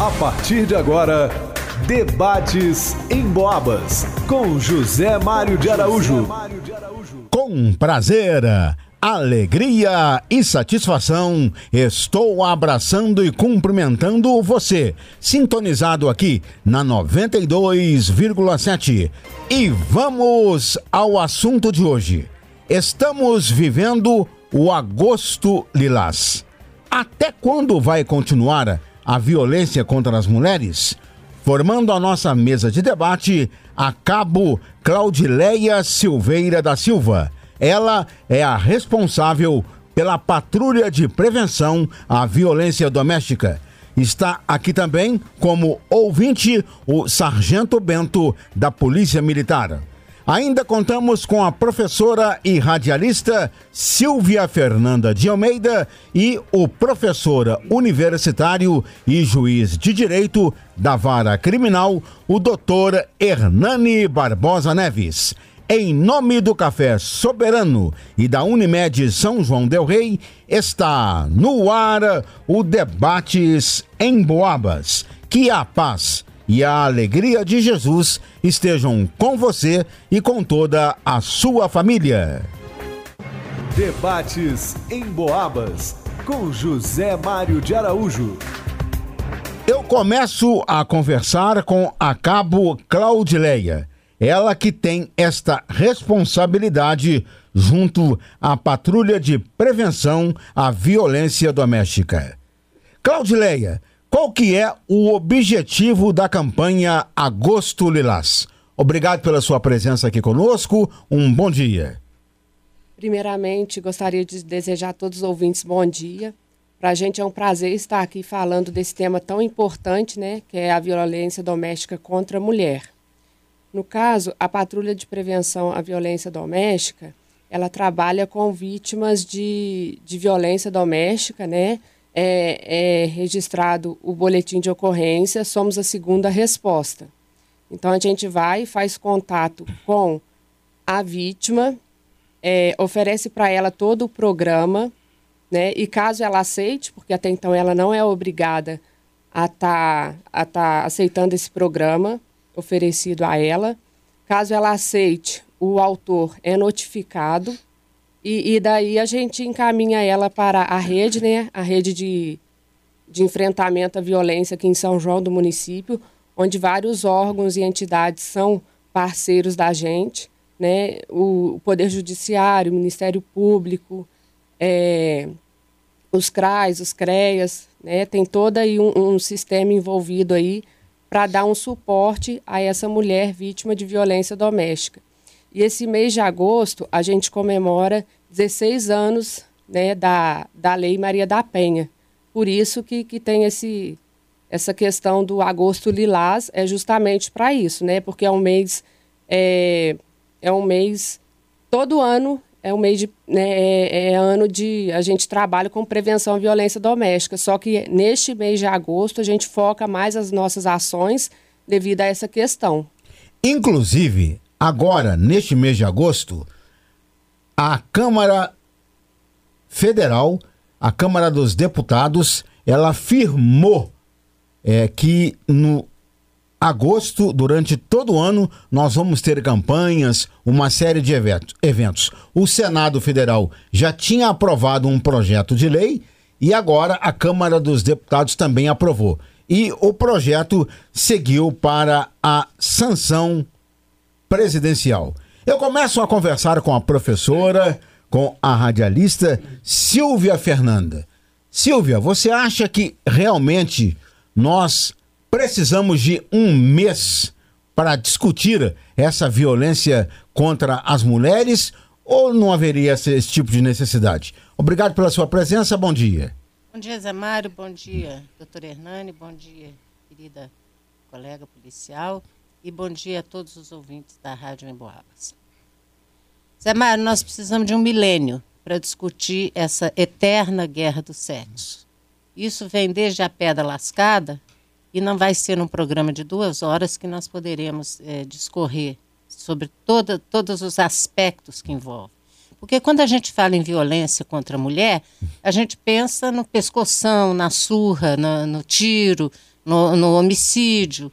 A partir de agora, debates em Boabas com José Mário de Araújo. Com prazer, alegria e satisfação, estou abraçando e cumprimentando você, sintonizado aqui na 92,7. E vamos ao assunto de hoje. Estamos vivendo o agosto lilás. Até quando vai continuar a violência contra as mulheres? Formando a nossa mesa de debate, a cabo Claudileia Silveira da Silva. Ela é a responsável pela patrulha de prevenção à violência doméstica. Está aqui também como ouvinte o Sargento Bento da Polícia Militar. Ainda contamos com a professora e radialista Silvia Fernanda de Almeida e o professor universitário e juiz de direito da vara criminal, o doutor Hernani Barbosa Neves. Em nome do Café Soberano e da Unimed São João Del Rei, está no ar o Debates em Boabas. Que a paz e a alegria de Jesus estejam com você e com toda a sua família. Debates em Boabas com José Mário de Araújo. Eu começo a conversar com a cabo Claudileia, ela que tem esta responsabilidade junto à patrulha de prevenção à violência doméstica. Claudileia, qual que é o objetivo da campanha Agosto Lilás? Obrigado pela sua presença aqui conosco. Um bom dia. Primeiramente, gostaria de desejar a todos os ouvintes bom dia. Para a gente é um prazer estar aqui falando desse tema tão importante, né, que é a violência doméstica contra a mulher. No caso, a Patrulha de Prevenção à Violência Doméstica, ela trabalha com vítimas de, de violência doméstica, né, é, é registrado o boletim de ocorrência, somos a segunda resposta. Então a gente vai, faz contato com a vítima, é, oferece para ela todo o programa, né? E caso ela aceite, porque até então ela não é obrigada a estar tá, tá aceitando esse programa oferecido a ela, caso ela aceite, o autor é notificado e, e, daí a gente encaminha ela para a rede, né? A rede de, de enfrentamento à violência aqui em São João do município, onde vários órgãos e entidades são parceiros da gente, né? O, o Poder Judiciário, o Ministério Público, é, os CRAs, os CREAS, né? Tem todo aí um, um sistema envolvido aí para dar um suporte a essa mulher vítima de violência doméstica. E esse mês de agosto a gente comemora 16 anos né, da, da Lei Maria da Penha. Por isso que, que tem esse, essa questão do agosto lilás, é justamente para isso, né? Porque é um mês, é, é um mês, todo ano é um mês de, né, é, é, ano de, a gente trabalha com prevenção à violência doméstica, só que neste mês de agosto a gente foca mais as nossas ações devido a essa questão. Inclusive, Agora, neste mês de agosto, a Câmara Federal, a Câmara dos Deputados, ela afirmou é, que no agosto, durante todo o ano, nós vamos ter campanhas, uma série de eventos. O Senado Federal já tinha aprovado um projeto de lei e agora a Câmara dos Deputados também aprovou. E o projeto seguiu para a sanção presidencial. Eu começo a conversar com a professora, com a radialista Silvia Fernanda. Silvia, você acha que realmente nós precisamos de um mês para discutir essa violência contra as mulheres ou não haveria esse, esse, tipo de necessidade? Obrigado pela sua presença, bom dia. Bom dia, Zé Mário, bom dia, doutor Hernani, bom dia, querida colega policial e bom dia a todos os ouvintes da Rádio Emboabas. Zé Mário, nós precisamos de um milênio para discutir essa eterna guerra do sexo. Isso vem desde a pedra lascada e não vai ser num programa de duas horas que nós poderemos é, discorrer sobre toda, todos os aspectos que envolve. Porque quando a gente fala em violência contra a mulher, a gente pensa no pescoção, na surra, no, no tiro, no, no homicídio.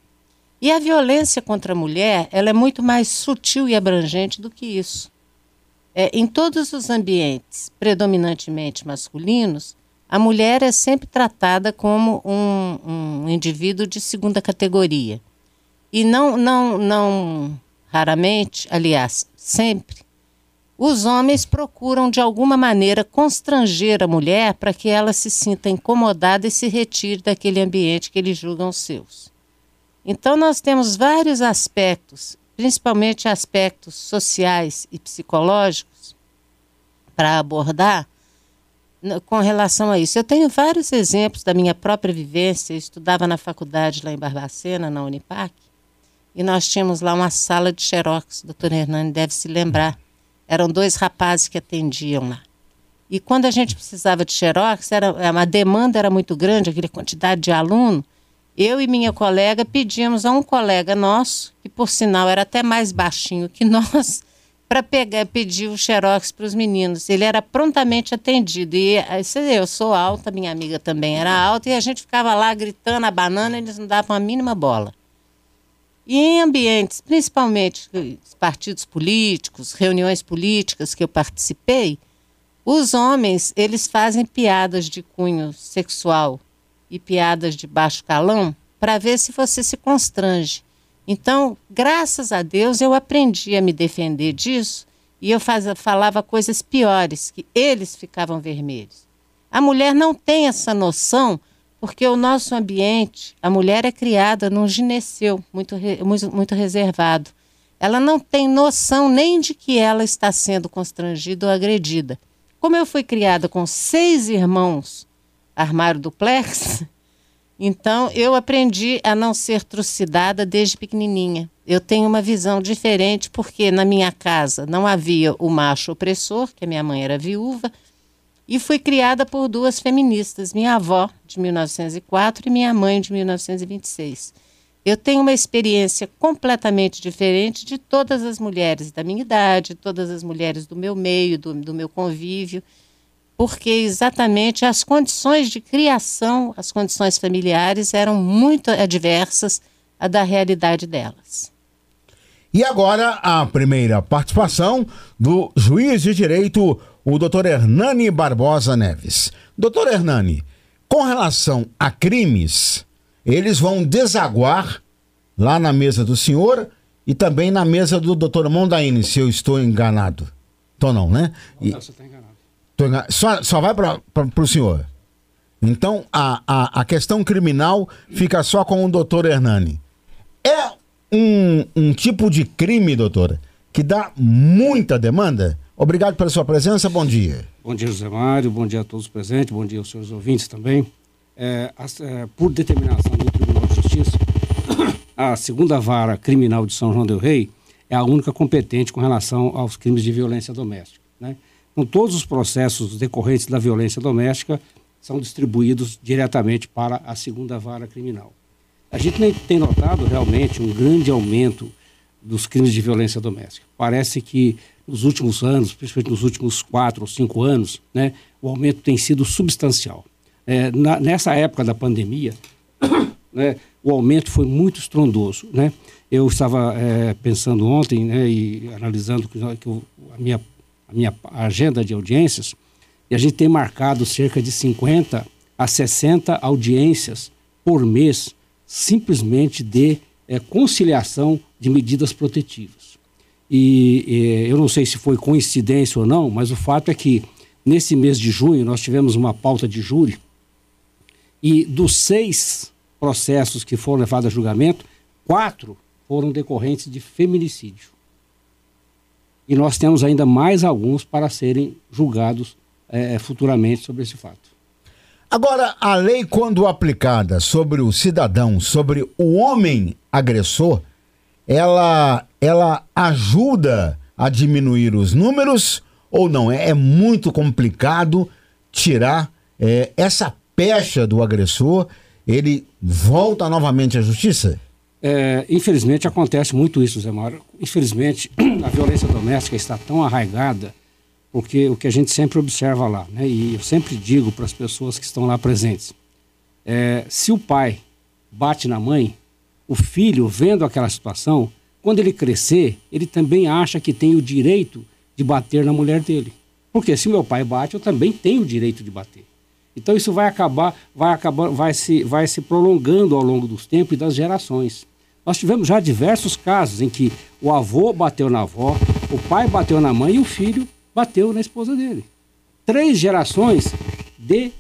E a violência contra a mulher, ela é muito mais sutil e abrangente do que isso. É, em todos os ambientes predominantemente masculinos, a mulher é sempre tratada como um, um indivíduo de segunda categoria. E não, não, não raramente, aliás, sempre, os homens procuram de alguma maneira constranger a mulher para que ela se sinta incomodada e se retire daquele ambiente que eles julgam seus. Então, nós temos vários aspectos, principalmente aspectos sociais e psicológicos, para abordar com relação a isso. Eu tenho vários exemplos da minha própria vivência. Eu estudava na faculdade lá em Barbacena, na Unipac, e nós tínhamos lá uma sala de xerox, o doutor Hernani deve se lembrar. Eram dois rapazes que atendiam lá. E quando a gente precisava de xerox, era, a demanda era muito grande, aquela quantidade de aluno. Eu e minha colega pedíamos a um colega nosso, que por sinal era até mais baixinho que nós, para pegar, pedir o xerox para os meninos. Ele era prontamente atendido. E eu sou alta, minha amiga também era alta, e a gente ficava lá gritando a banana, eles não davam a mínima bola. E em ambientes, principalmente partidos políticos, reuniões políticas que eu participei, os homens, eles fazem piadas de cunho sexual e piadas de baixo calão para ver se você se constrange. Então, graças a Deus, eu aprendi a me defender disso e eu faz, falava coisas piores, que eles ficavam vermelhos. A mulher não tem essa noção, porque o nosso ambiente, a mulher é criada num gineceu muito, muito, muito reservado. Ela não tem noção nem de que ela está sendo constrangida ou agredida. Como eu fui criada com seis irmãos armário duplex, então, eu aprendi a não ser trucidada desde pequenininha. Eu tenho uma visão diferente porque na minha casa não havia o macho opressor, que a minha mãe era viúva, e fui criada por duas feministas, minha avó, de 1904, e minha mãe, de 1926. Eu tenho uma experiência completamente diferente de todas as mulheres da minha idade, todas as mulheres do meu meio, do, do meu convívio porque exatamente as condições de criação, as condições familiares eram muito adversas à da realidade delas. E agora a primeira participação do juiz de direito, o doutor Hernani Barbosa Neves. Doutor Hernani, com relação a crimes, eles vão desaguar lá na mesa do senhor e também na mesa do doutor Mondaini, se eu estou enganado. Tô não, né? E... Não, você está enganado. Só, só vai para o senhor. Então, a, a, a questão criminal fica só com o doutor Hernani. É um, um tipo de crime, doutora, que dá muita demanda? Obrigado pela sua presença, bom dia. Bom dia, José Mário, bom dia a todos presentes, bom dia aos seus ouvintes também. É, é, por determinação do Tribunal de Justiça, a segunda vara criminal de São João del Rei é a única competente com relação aos crimes de violência doméstica. Né? Então, todos os processos decorrentes da violência doméstica são distribuídos diretamente para a segunda vara criminal. A gente tem notado realmente um grande aumento dos crimes de violência doméstica. Parece que nos últimos anos, principalmente nos últimos quatro ou cinco anos, né, o aumento tem sido substancial. É, na, nessa época da pandemia, né, o aumento foi muito estrondoso. Né? Eu estava é, pensando ontem né, e analisando que, que a minha a minha agenda de audiências, e a gente tem marcado cerca de 50 a 60 audiências por mês, simplesmente de é, conciliação de medidas protetivas. E é, eu não sei se foi coincidência ou não, mas o fato é que nesse mês de junho nós tivemos uma pauta de júri e dos seis processos que foram levados a julgamento, quatro foram decorrentes de feminicídio e nós temos ainda mais alguns para serem julgados é, futuramente sobre esse fato. Agora, a lei, quando aplicada sobre o cidadão, sobre o homem agressor, ela, ela ajuda a diminuir os números ou não? É, é muito complicado tirar é, essa pecha do agressor, ele volta novamente à justiça? É, infelizmente acontece muito isso, Zé Mário. Infelizmente, a violência doméstica está tão arraigada porque o que a gente sempre observa lá, né, e eu sempre digo para as pessoas que estão lá presentes, é, se o pai bate na mãe, o filho, vendo aquela situação, quando ele crescer, ele também acha que tem o direito de bater na mulher dele. Porque se meu pai bate, eu também tenho o direito de bater. Então isso vai acabar, vai acabar, vai se, vai se prolongando ao longo dos tempos e das gerações. Nós tivemos já diversos casos em que o avô bateu na avó, o pai bateu na mãe e o filho bateu na esposa dele. Três gerações de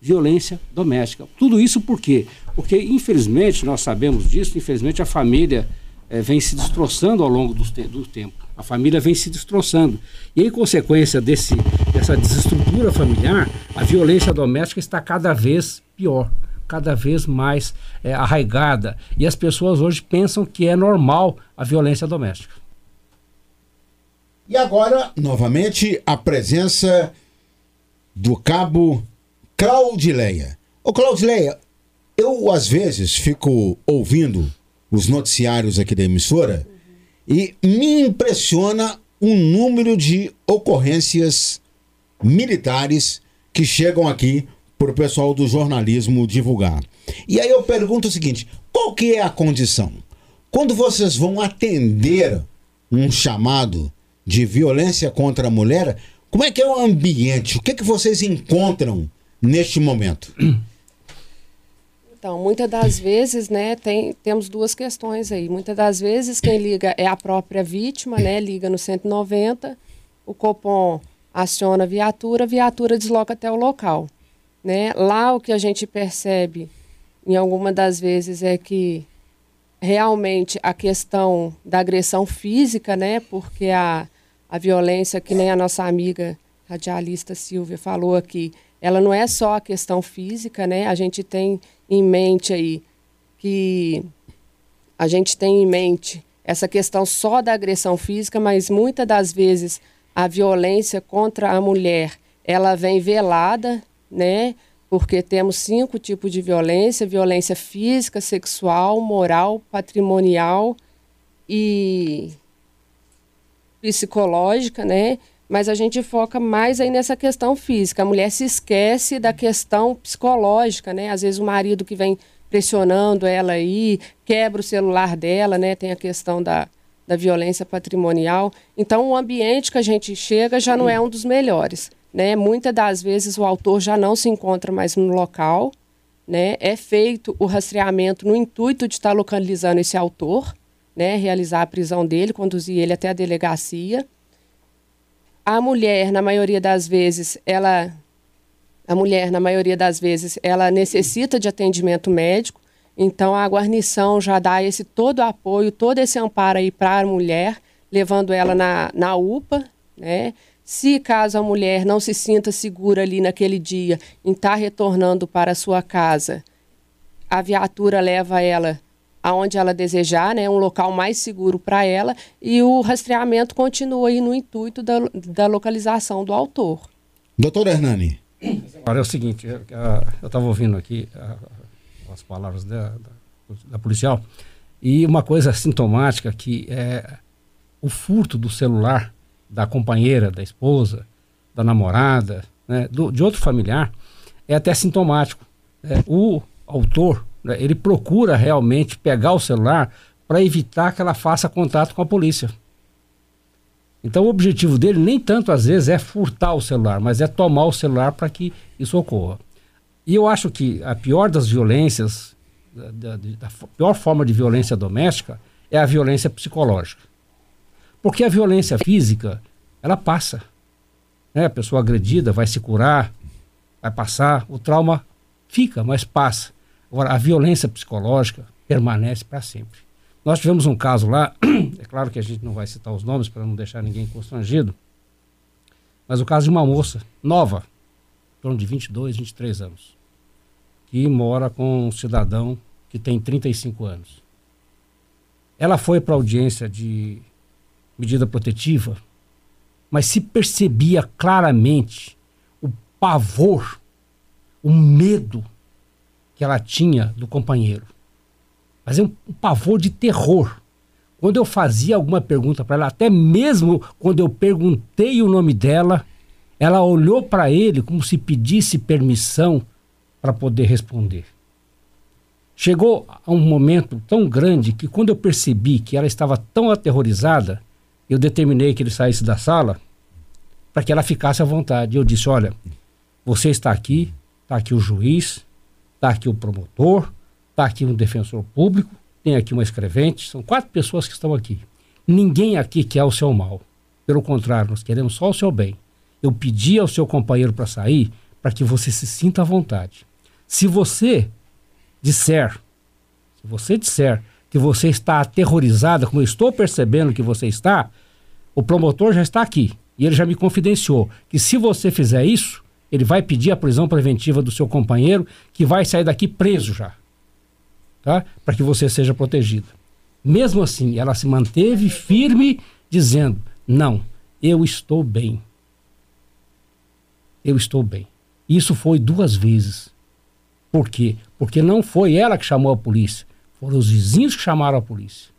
violência doméstica. Tudo isso por quê? Porque, infelizmente, nós sabemos disso, infelizmente a família é, vem se destroçando ao longo do, te do tempo. A família vem se destroçando. E em consequência desse, dessa desestrutura familiar, a violência doméstica está cada vez pior, cada vez mais é, arraigada. E as pessoas hoje pensam que é normal a violência doméstica. E agora, novamente, a presença do cabo Claudileia. Ô Claudileia, eu às vezes fico ouvindo os noticiários aqui da emissora e me impressiona o número de ocorrências militares que chegam aqui para o pessoal do jornalismo divulgar. E aí eu pergunto o seguinte: qual que é a condição? Quando vocês vão atender um chamado de violência contra a mulher, como é que é o ambiente? O que, é que vocês encontram neste momento? Então, muitas das vezes, né, tem, temos duas questões aí. Muitas das vezes quem liga é a própria vítima, né, liga no 190, o Copom aciona a viatura, a viatura desloca até o local. Né? Lá o que a gente percebe, em alguma das vezes, é que realmente a questão da agressão física, né, porque a, a violência, que nem a nossa amiga radialista Silvia falou aqui, ela não é só a questão física, né? A gente tem em mente aí que a gente tem em mente essa questão só da agressão física, mas muitas das vezes a violência contra a mulher, ela vem velada, né? Porque temos cinco tipos de violência: violência física, sexual, moral, patrimonial e psicológica, né? mas a gente foca mais aí nessa questão física. A mulher se esquece da questão psicológica, né? Às vezes o marido que vem pressionando ela aí, quebra o celular dela, né? Tem a questão da, da violência patrimonial. Então, o ambiente que a gente chega já não é um dos melhores, né? Muitas das vezes o autor já não se encontra mais no local, né? É feito o rastreamento no intuito de estar localizando esse autor, né? Realizar a prisão dele, conduzir ele até a delegacia a mulher, na maioria das vezes, ela a mulher, na maioria das vezes, ela necessita de atendimento médico, então a guarnição já dá esse todo apoio, todo esse amparo aí para a mulher, levando ela na, na UPA, né? Se caso a mulher não se sinta segura ali naquele dia em estar tá retornando para a sua casa, a viatura leva ela aonde ela desejar, né, um local mais seguro para ela, e o rastreamento continua aí no intuito da, da localização do autor. Doutor Hernani. Agora é o seguinte, eu estava ouvindo aqui as palavras da, da, da, policial, e uma coisa sintomática que é o furto do celular da companheira, da esposa, da namorada, né, do, de outro familiar, é até sintomático. É, o autor né, ele procura realmente pegar o celular para evitar que ela faça contato com a polícia. Então o objetivo dele nem tanto às vezes é furtar o celular, mas é tomar o celular para que isso ocorra. E eu acho que a pior das violências, da, da, da, pior forma de violência doméstica é a violência psicológica. Porque a violência física, ela passa. Né? A pessoa agredida vai se curar, vai passar, o trauma fica, mas passa. Agora, a violência psicológica permanece para sempre. Nós tivemos um caso lá, é claro que a gente não vai citar os nomes para não deixar ninguém constrangido, mas o caso de uma moça nova, em torno de 22, 23 anos, que mora com um cidadão que tem 35 anos. Ela foi para audiência de medida protetiva, mas se percebia claramente o pavor, o medo que ela tinha do companheiro. Fazia um, um pavor de terror. Quando eu fazia alguma pergunta para ela, até mesmo quando eu perguntei o nome dela, Ela olhou para ele como se pedisse permissão para poder responder. Chegou a um momento tão grande que, quando eu percebi que ela estava tão aterrorizada, eu determinei que ele saísse da sala para que ela ficasse à vontade. Eu disse: Olha, você está aqui, está aqui o juiz, está aqui o promotor, está aqui um defensor público, tem aqui uma escrevente, são quatro pessoas que estão aqui. Ninguém aqui quer o seu mal. Pelo contrário, nós queremos só o seu bem. Eu pedi ao seu companheiro para sair para que você se sinta à vontade. Se você disser, se você disser que você está aterrorizada, como eu estou percebendo que você está, o promotor já está aqui e ele já me confidenciou que se você fizer isso, ele vai pedir a prisão preventiva do seu companheiro, que vai sair daqui preso já, tá? Para que você seja protegida. Mesmo assim, ela se manteve firme, dizendo: Não, eu estou bem. Eu estou bem. Isso foi duas vezes. Por quê? Porque não foi ela que chamou a polícia, foram os vizinhos que chamaram a polícia.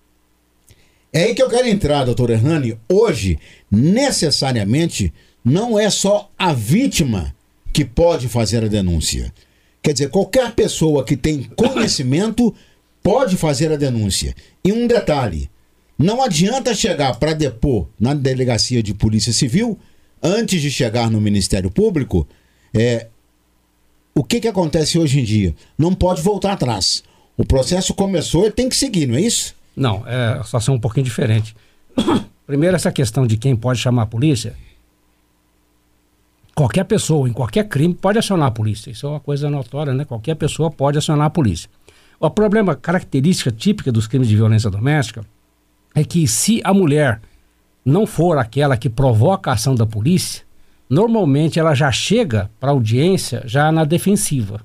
É aí que eu quero entrar, doutor Hernani. Hoje, necessariamente, não é só a vítima que pode fazer a denúncia. Quer dizer, qualquer pessoa que tem conhecimento pode fazer a denúncia. E um detalhe: não adianta chegar para depor na delegacia de polícia civil antes de chegar no Ministério Público. É, o que, que acontece hoje em dia? Não pode voltar atrás. O processo começou e tem que seguir, não é isso? Não, é a situação é um pouquinho diferente. Primeiro, essa questão de quem pode chamar a polícia. Qualquer pessoa, em qualquer crime, pode acionar a polícia. Isso é uma coisa notória, né? Qualquer pessoa pode acionar a polícia. O problema, característica típica dos crimes de violência doméstica é que se a mulher não for aquela que provoca a ação da polícia, normalmente ela já chega para a audiência já na defensiva.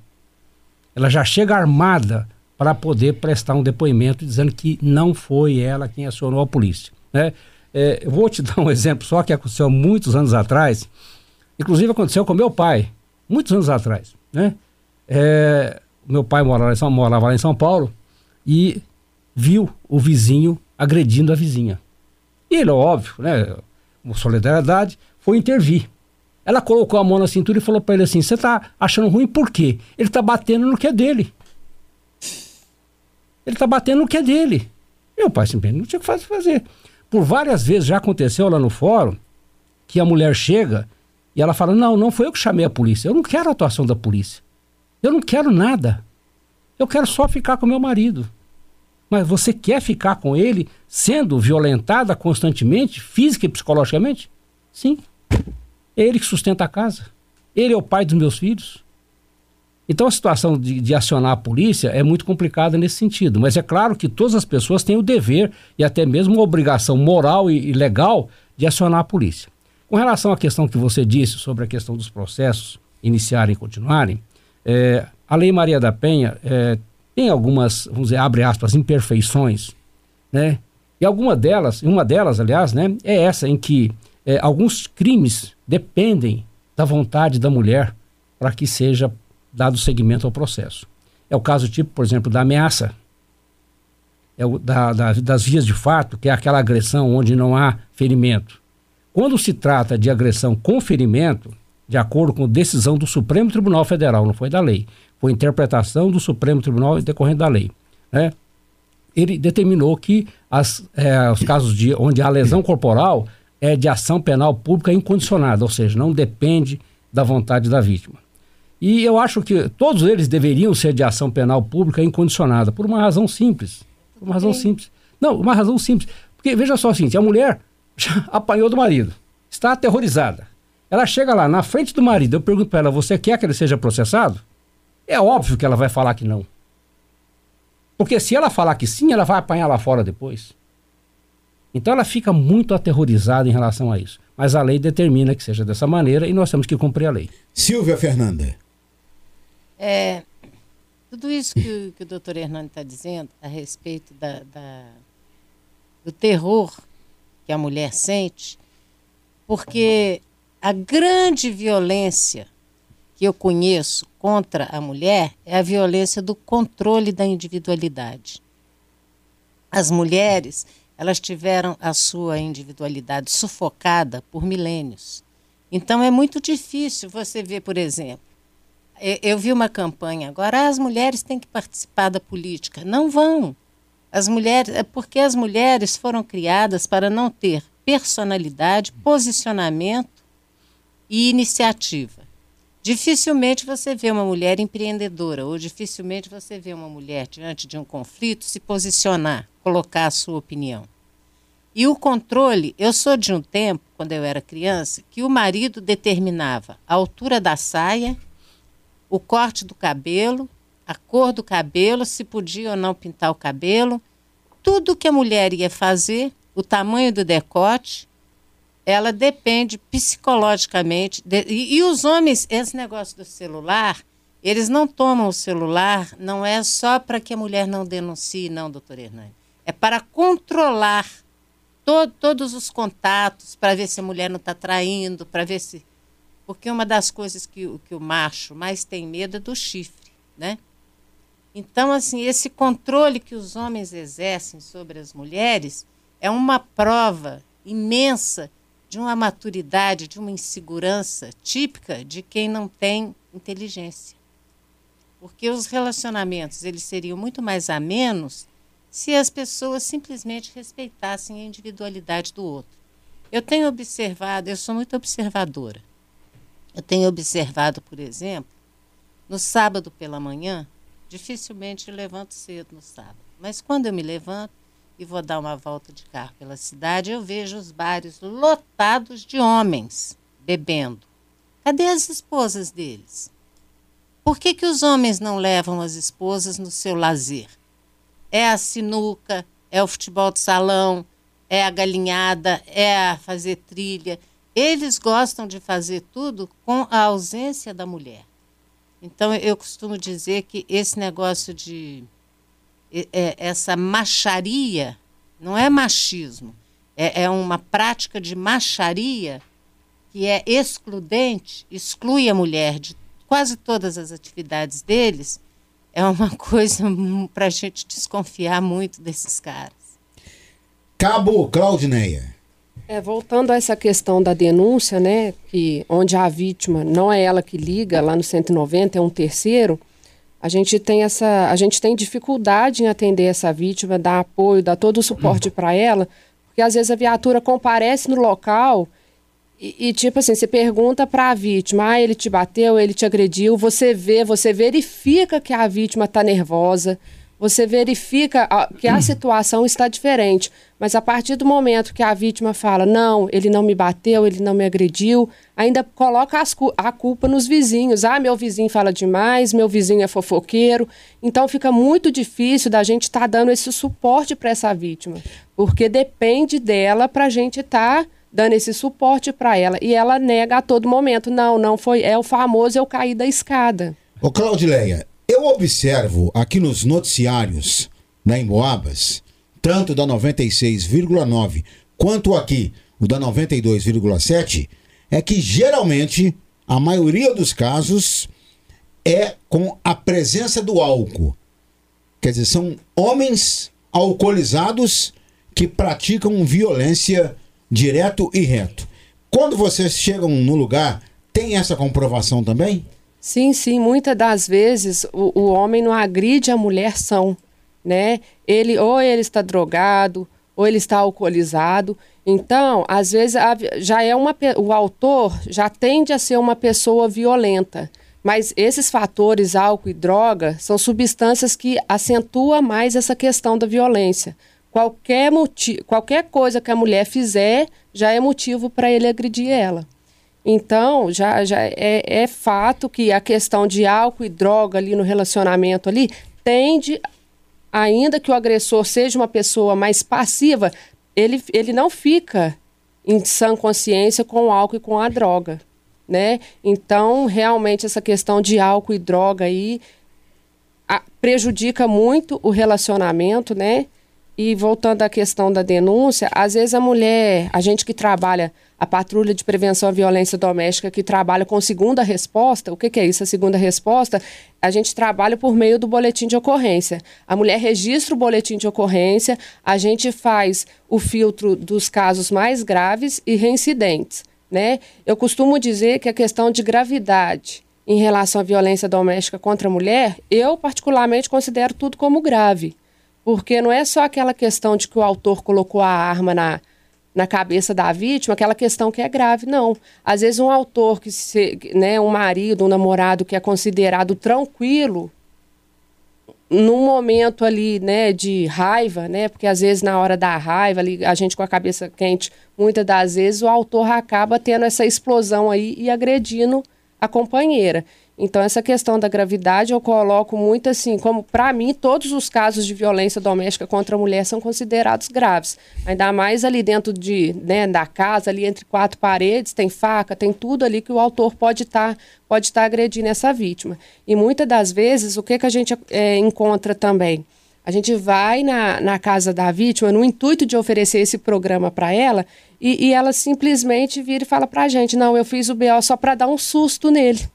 Ela já chega armada para poder prestar um depoimento dizendo que não foi ela quem acionou a polícia. Né? É, eu vou te dar um exemplo só que aconteceu muitos anos atrás, inclusive aconteceu com meu pai, muitos anos atrás. Né? É, meu pai morava em, São, morava lá em São Paulo e viu o vizinho agredindo a vizinha. E ele, óbvio, né, solidariedade, foi intervir. Ela colocou a mão na cintura e falou para ele assim: Você tá achando ruim por quê? Ele tá batendo no que é dele. Ele tá batendo no que é dele. Meu pai simplesmente não tinha o que fazer. Por várias vezes já aconteceu lá no fórum que a mulher chega e ela fala: Não, não foi eu que chamei a polícia. Eu não quero a atuação da polícia. Eu não quero nada. Eu quero só ficar com meu marido. Mas você quer ficar com ele sendo violentada constantemente, física e psicologicamente? Sim. É ele que sustenta a casa. Ele é o pai dos meus filhos. Então a situação de, de, acionar a polícia é muito complicada nesse sentido. Mas é claro que todas as pessoas têm o dever e até mesmo obrigação moral e, e legal de acionar a polícia. Com relação à questão que você disse sobre a questão dos processos iniciarem e continuarem, é, a Lei Maria da Penha é, tem algumas, vamos dizer, abre aspas, imperfeições, né? E alguma delas, uma delas, aliás, né, é essa em que é, alguns crimes dependem da vontade da mulher para que seja dado seguimento ao processo. É o caso tipo, por exemplo, da ameaça, é o, da, da, das vias de fato, que é aquela agressão onde não há ferimento. Quando se trata de agressão com ferimento, de acordo com decisão do Supremo Tribunal Federal, não foi da lei, foi interpretação do Supremo Tribunal decorrente da lei. Né? Ele determinou que as, é, os casos de, onde há lesão corporal é de ação penal pública incondicionada, ou seja, não depende da vontade da vítima. E eu acho que todos eles deveriam ser de ação penal pública incondicionada, por uma razão simples. Por uma razão simples. Não, uma razão simples. Porque veja só o seguinte: a mulher já apanhou do marido, está aterrorizada. Ela chega lá na frente do marido, eu pergunto para ela: você quer que ele seja processado? É óbvio que ela vai falar que não. Porque se ela falar que sim, ela vai apanhar lá fora depois. Então ela fica muito aterrorizada em relação a isso. Mas a lei determina que seja dessa maneira e nós temos que cumprir a lei. Silvia Fernanda. É, tudo isso que, que o doutor Hernando está dizendo a respeito da, da, do terror que a mulher sente, porque a grande violência que eu conheço contra a mulher é a violência do controle da individualidade. As mulheres, elas tiveram a sua individualidade sufocada por milênios. Então é muito difícil você ver, por exemplo, eu vi uma campanha agora, as mulheres têm que participar da política. Não vão. As mulheres, é porque as mulheres foram criadas para não ter personalidade, posicionamento e iniciativa. Dificilmente você vê uma mulher empreendedora, ou dificilmente você vê uma mulher diante de um conflito se posicionar, colocar a sua opinião. E o controle, eu sou de um tempo, quando eu era criança, que o marido determinava a altura da saia, o corte do cabelo, a cor do cabelo, se podia ou não pintar o cabelo, tudo que a mulher ia fazer, o tamanho do decote, ela depende psicologicamente. De, e, e, os homens, esse negócio do celular, eles não tomam o celular, não é só para que a mulher não denuncie, não, doutor Hernani. É para controlar to, todos os contatos para ver se a mulher não está traindo, para ver se. Porque uma das coisas que, que o macho mais tem medo é do chifre, né? Então, assim, esse controle que os homens exercem sobre as mulheres é uma prova imensa de uma maturidade, de uma insegurança típica de quem não tem inteligência. Porque os relacionamentos eles seriam muito mais amenos se as pessoas simplesmente respeitassem a individualidade do outro. Eu tenho observado, eu sou muito observadora. Eu tenho observado, por exemplo, no sábado pela manhã, dificilmente levanto cedo no sábado, mas quando eu me levanto e vou dar uma volta de carro pela cidade, eu vejo os bares lotados de homens bebendo. Cadê as esposas deles? Por que, que os homens não levam as esposas no seu lazer? é a sinuca, é o futebol de salão, é a galinhada, é a fazer trilha. Eles gostam de fazer tudo com a ausência da mulher. Então, eu costumo dizer que esse negócio de. É, essa macharia não é machismo, é, é uma prática de macharia que é excludente, exclui a mulher de quase todas as atividades deles é uma coisa para a gente desconfiar muito desses caras. Cabo Claudineia. É, voltando a essa questão da denúncia, né, que onde a vítima não é ela que liga, lá no 190 é um terceiro, a gente tem essa, a gente tem dificuldade em atender essa vítima, dar apoio, dar todo o suporte para ela, porque às vezes a viatura comparece no local e, e, tipo assim, você pergunta para a vítima, ah, ele te bateu, ele te agrediu, você vê, você verifica que a vítima está nervosa, você verifica que a situação está diferente. Mas a partir do momento que a vítima fala, não, ele não me bateu, ele não me agrediu, ainda coloca as, a culpa nos vizinhos. Ah, meu vizinho fala demais, meu vizinho é fofoqueiro. Então fica muito difícil da gente estar tá dando esse suporte para essa vítima. Porque depende dela para a gente estar. Tá dando esse suporte para ela. E ela nega a todo momento. Não, não foi. É o famoso eu caí da escada. Ô, Claudileia, eu observo aqui nos noticiários, na Emboabas, tanto da 96,9 quanto aqui o da 92,7, é que geralmente a maioria dos casos é com a presença do álcool. Quer dizer, são homens alcoolizados que praticam violência direto e reto. Quando vocês chegam no lugar, tem essa comprovação também? Sim, sim. Muitas das vezes o, o homem não agride a mulher são, né? Ele ou ele está drogado ou ele está alcoolizado. Então, às vezes já é uma o autor já tende a ser uma pessoa violenta. Mas esses fatores, álcool e droga, são substâncias que acentuam mais essa questão da violência qualquer, motivo, qualquer coisa que a mulher fizer já é motivo para ele agredir ela. Então, já, já é, é, fato que a questão de álcool e droga ali no relacionamento ali tende, ainda que o agressor seja uma pessoa mais passiva, ele, ele não fica em sã consciência com o álcool e com a droga, né? Então, realmente, essa questão de álcool e droga aí a, prejudica muito o relacionamento, né? E voltando à questão da denúncia, às vezes a mulher, a gente que trabalha, a patrulha de prevenção à violência doméstica, que trabalha com segunda resposta, o que, que é isso? A segunda resposta, a gente trabalha por meio do boletim de ocorrência. A mulher registra o boletim de ocorrência, a gente faz o filtro dos casos mais graves e reincidentes. né? Eu costumo dizer que a questão de gravidade em relação à violência doméstica contra a mulher, eu particularmente considero tudo como grave. Porque não é só aquela questão de que o autor colocou a arma na, na cabeça da vítima, aquela questão que é grave, não. Às vezes um autor que se, né, um marido, um namorado que é considerado tranquilo, num momento ali, né, de raiva, né, porque às vezes na hora da raiva, ali, a gente com a cabeça quente, muitas das vezes o autor acaba tendo essa explosão aí e agredindo a companheira. Então, essa questão da gravidade eu coloco muito assim, como para mim, todos os casos de violência doméstica contra a mulher são considerados graves. Ainda mais ali dentro de, né, da casa, ali entre quatro paredes, tem faca, tem tudo ali que o autor pode estar tá, pode tá agredindo essa vítima. E muitas das vezes, o que, que a gente é, encontra também? A gente vai na, na casa da vítima no intuito de oferecer esse programa para ela e, e ela simplesmente vira e fala para a gente: não, eu fiz o BO só para dar um susto nele.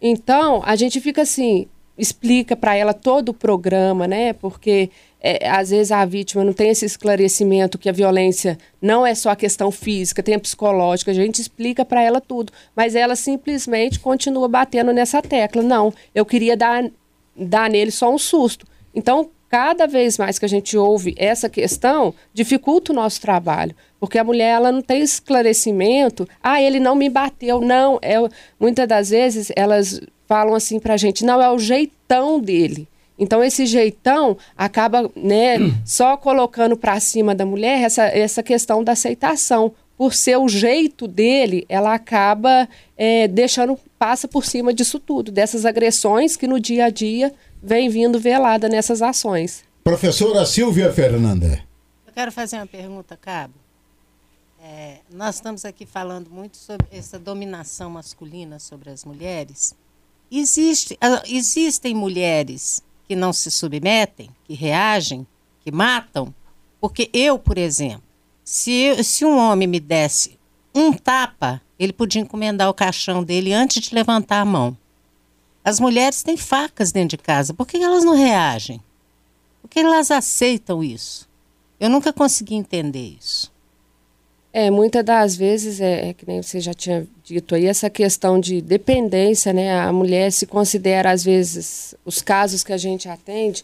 Então, a gente fica assim, explica para ela todo o programa, né? Porque é, às vezes a vítima não tem esse esclarecimento que a violência não é só a questão física, tem a psicológica. A gente explica para ela tudo, mas ela simplesmente continua batendo nessa tecla. Não, eu queria dar, dar nele só um susto. Então, cada vez mais que a gente ouve essa questão, dificulta o nosso trabalho. Porque a mulher ela não tem esclarecimento. Ah, ele não me bateu. Não, é, muitas das vezes elas falam assim para a gente, não, é o jeitão dele. Então, esse jeitão acaba né, só colocando para cima da mulher essa, essa questão da aceitação. Por ser o jeito dele, ela acaba é, deixando, passa por cima disso tudo, dessas agressões que no dia a dia vem vindo velada nessas ações. Professora Silvia Fernanda. Eu quero fazer uma pergunta, Cabo. É, nós estamos aqui falando muito sobre essa dominação masculina sobre as mulheres. Existe, ah, existem mulheres que não se submetem, que reagem, que matam? Porque eu, por exemplo, se, se um homem me desse um tapa, ele podia encomendar o caixão dele antes de levantar a mão. As mulheres têm facas dentro de casa. Por que elas não reagem? Por que elas aceitam isso? Eu nunca consegui entender isso. É, muitas das vezes, é, é, que nem você já tinha dito aí, essa questão de dependência, né? A mulher se considera, às vezes, os casos que a gente atende,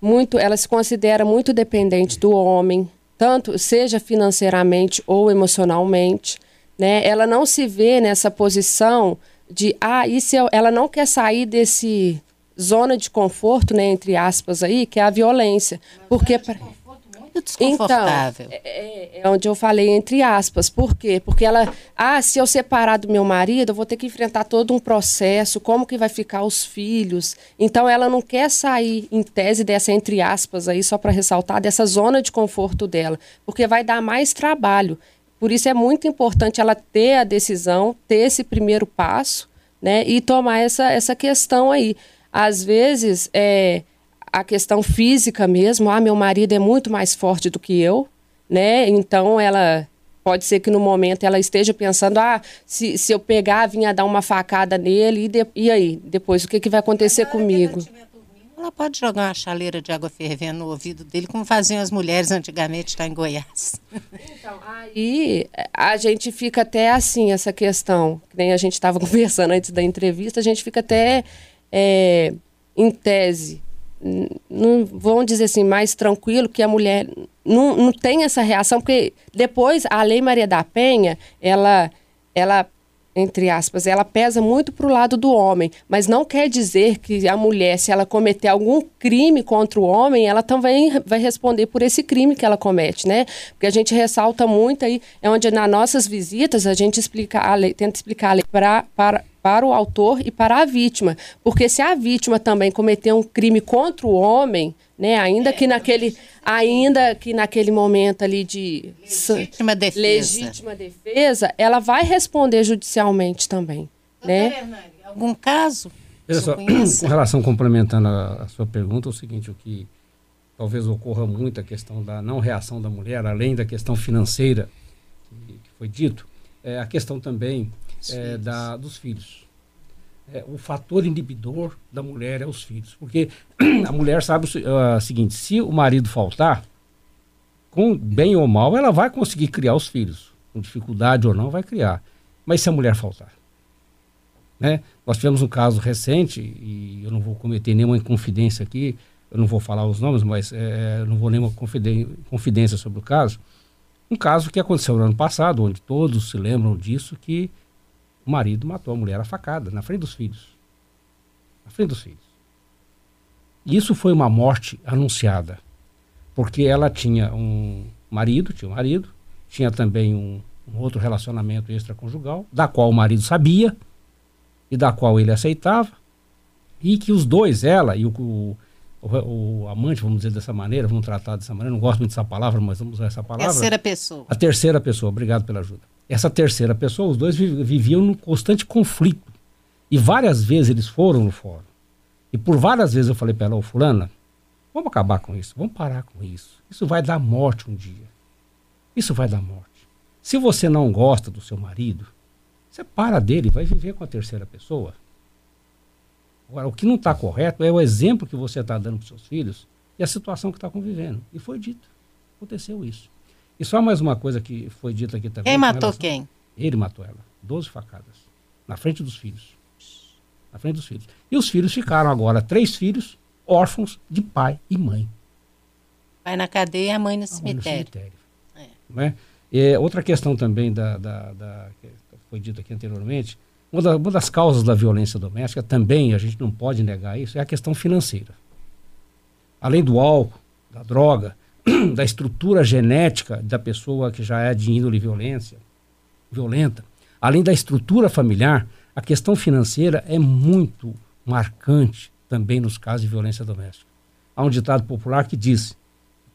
muito, ela se considera muito dependente do homem, tanto seja financeiramente ou emocionalmente, né? Ela não se vê nessa posição de ah, se eu, ela não quer sair desse zona de conforto, né, entre aspas aí, que é a violência, porque pra... muito desconfortável. Então, é, é, onde eu falei entre aspas. Por quê? Porque ela, ah, se eu separar do meu marido, eu vou ter que enfrentar todo um processo, como que vai ficar os filhos. Então ela não quer sair em tese dessa entre aspas aí só para ressaltar dessa zona de conforto dela, porque vai dar mais trabalho. Por isso é muito importante ela ter a decisão, ter esse primeiro passo, né? E tomar essa, essa questão aí. Às vezes, é, a questão física mesmo, ah, meu marido é muito mais forte do que eu, né? Então ela pode ser que no momento ela esteja pensando, ah, se, se eu pegar, vinha dar uma facada nele, e, de, e aí? Depois, o que, que vai acontecer comigo? Ela pode jogar uma chaleira de água fervendo no ouvido dele, como faziam as mulheres antigamente lá em Goiás. Então, aí a gente fica até assim, essa questão, que nem a gente estava conversando antes da entrevista, a gente fica até é, em tese, não vamos dizer assim, mais tranquilo, que a mulher não, não tem essa reação, porque depois a Lei Maria da Penha, ela, ela entre aspas, ela pesa muito para o lado do homem, mas não quer dizer que a mulher, se ela cometer algum crime contra o homem, ela também vai responder por esse crime que ela comete, né? Porque a gente ressalta muito aí, é onde nas nossas visitas a gente explica a lei, tenta explicar a lei pra, para, para o autor e para a vítima, porque se a vítima também cometer um crime contra o homem, né? Ainda que naquele, ainda que naquele momento ali de legítima defesa, legítima defesa ela vai responder judicialmente também, né? Hernani, algum caso? Só, com relação complementando a, a, sua pergunta, é o seguinte, o que talvez ocorra muito a questão da não reação da mulher, além da questão financeira que, que foi dito, é a questão também é, da, dos filhos é, o fator inibidor da mulher é os filhos. Porque a mulher sabe o uh, seguinte: se o marido faltar, com bem ou mal, ela vai conseguir criar os filhos. com dificuldade ou não, vai criar. Mas se a mulher faltar? Né? Nós tivemos um caso recente, e eu não vou cometer nenhuma inconfidência aqui, eu não vou falar os nomes, mas é, não vou nenhuma confidência sobre o caso. Um caso que aconteceu no ano passado, onde todos se lembram disso, que o marido matou a mulher a facada, na frente dos filhos. Na frente dos filhos. E isso foi uma morte anunciada, porque ela tinha um marido, tinha um marido, tinha também um, um outro relacionamento extraconjugal, da qual o marido sabia e da qual ele aceitava, e que os dois, ela e o, o o, o, amante, vamos dizer dessa maneira, vamos tratar dessa maneira, não gosto muito dessa palavra, mas vamos usar essa palavra. Terceira pessoa. A terceira pessoa, obrigado pela ajuda. Essa terceira pessoa, os dois viviam num constante conflito. E várias vezes eles foram no fórum. E por várias vezes eu falei para ela, ô fulana, vamos acabar com isso, vamos parar com isso. Isso vai dar morte um dia. Isso vai dar morte. Se você não gosta do seu marido, você para dele, vai viver com a terceira pessoa. Agora, o que não está correto é o exemplo que você está dando para seus filhos e a situação que está convivendo. E foi dito. Aconteceu isso. E só mais uma coisa que foi dita aqui também. Quem matou quem? Ele matou ela. Doze facadas. Na frente dos filhos. Na frente dos filhos. E os filhos ficaram agora, três filhos, órfãos de pai e mãe. Pai na cadeia e a mãe no a cemitério. Mãe no cemitério. É. Né? E outra questão também da, da, da, que foi dito aqui anteriormente, uma, da, uma das causas da violência doméstica também, a gente não pode negar isso, é a questão financeira. Além do álcool, da droga, da estrutura genética da pessoa que já é de índole violência, violenta, além da estrutura familiar, a questão financeira é muito marcante também nos casos de violência doméstica. Há um ditado popular que diz: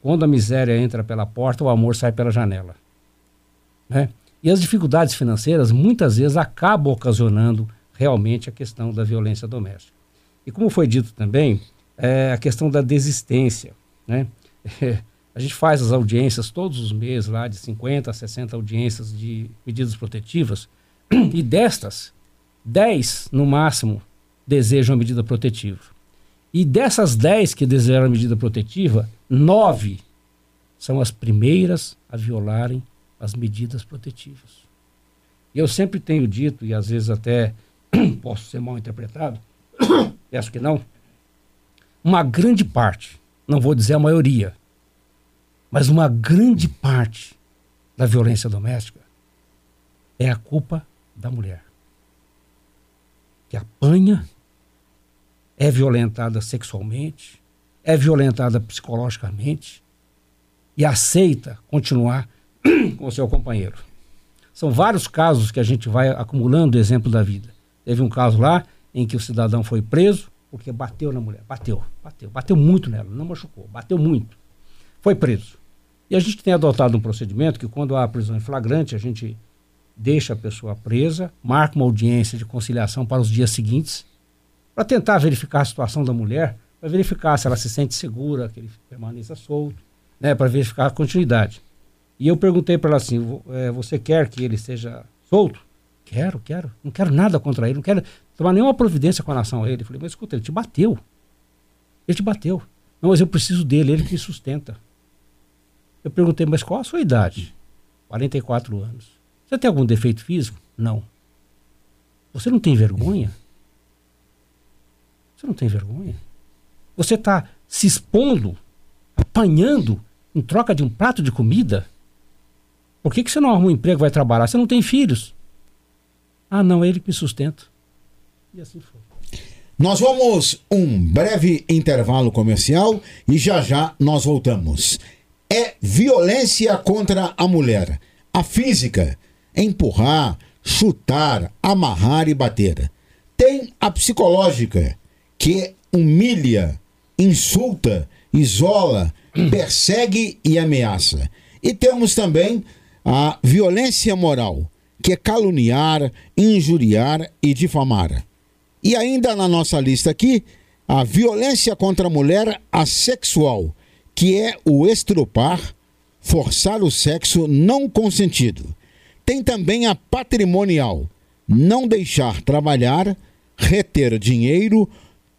quando a miséria entra pela porta, o amor sai pela janela. Né? E as dificuldades financeiras muitas vezes acabam ocasionando realmente a questão da violência doméstica. E como foi dito também, é a questão da desistência. Né? a gente faz as audiências todos os meses, lá de 50 a 60 audiências de medidas protetivas, e destas, 10 no máximo desejam a medida protetiva. E dessas 10 que desejam a medida protetiva, 9 são as primeiras a violarem as medidas protetivas. E eu sempre tenho dito, e às vezes até posso ser mal interpretado, peço que não, uma grande parte, não vou dizer a maioria, mas uma grande parte da violência doméstica é a culpa da mulher. Que apanha, é violentada sexualmente, é violentada psicologicamente e aceita continuar com o seu companheiro. São vários casos que a gente vai acumulando exemplo da vida. Teve um caso lá em que o cidadão foi preso porque bateu na mulher. Bateu, bateu, bateu muito nela, não machucou, bateu muito. Foi preso. E a gente tem adotado um procedimento que quando há prisão em flagrante, a gente deixa a pessoa presa, marca uma audiência de conciliação para os dias seguintes, para tentar verificar a situação da mulher, para verificar se ela se sente segura, que ele permaneça solto, né, para verificar a continuidade. E eu perguntei para ela assim: é, você quer que ele seja solto? Quero, quero. Não quero nada contra ele, não quero tomar nenhuma providência com relação a ele. Eu falei, mas escuta, ele te bateu. Ele te bateu. Não, mas eu preciso dele, ele que me sustenta. Eu perguntei, mas qual a sua idade? 44 anos. Você tem algum defeito físico? Não. Você não tem vergonha? Você não tem vergonha? Você está se expondo, apanhando em troca de um prato de comida? Por que, que você não arruma um emprego vai trabalhar? Você não tem filhos. Ah, não, é ele que me sustenta. E assim foi. Nós vamos um breve intervalo comercial e já já nós voltamos. É violência contra a mulher. A física, empurrar, chutar, amarrar e bater. Tem a psicológica, que humilha, insulta, isola, persegue e ameaça. E temos também a violência moral, que é caluniar, injuriar e difamar. E ainda na nossa lista aqui, a violência contra a mulher assexual, que é o estrupar, forçar o sexo não consentido. Tem também a patrimonial, não deixar trabalhar, reter dinheiro,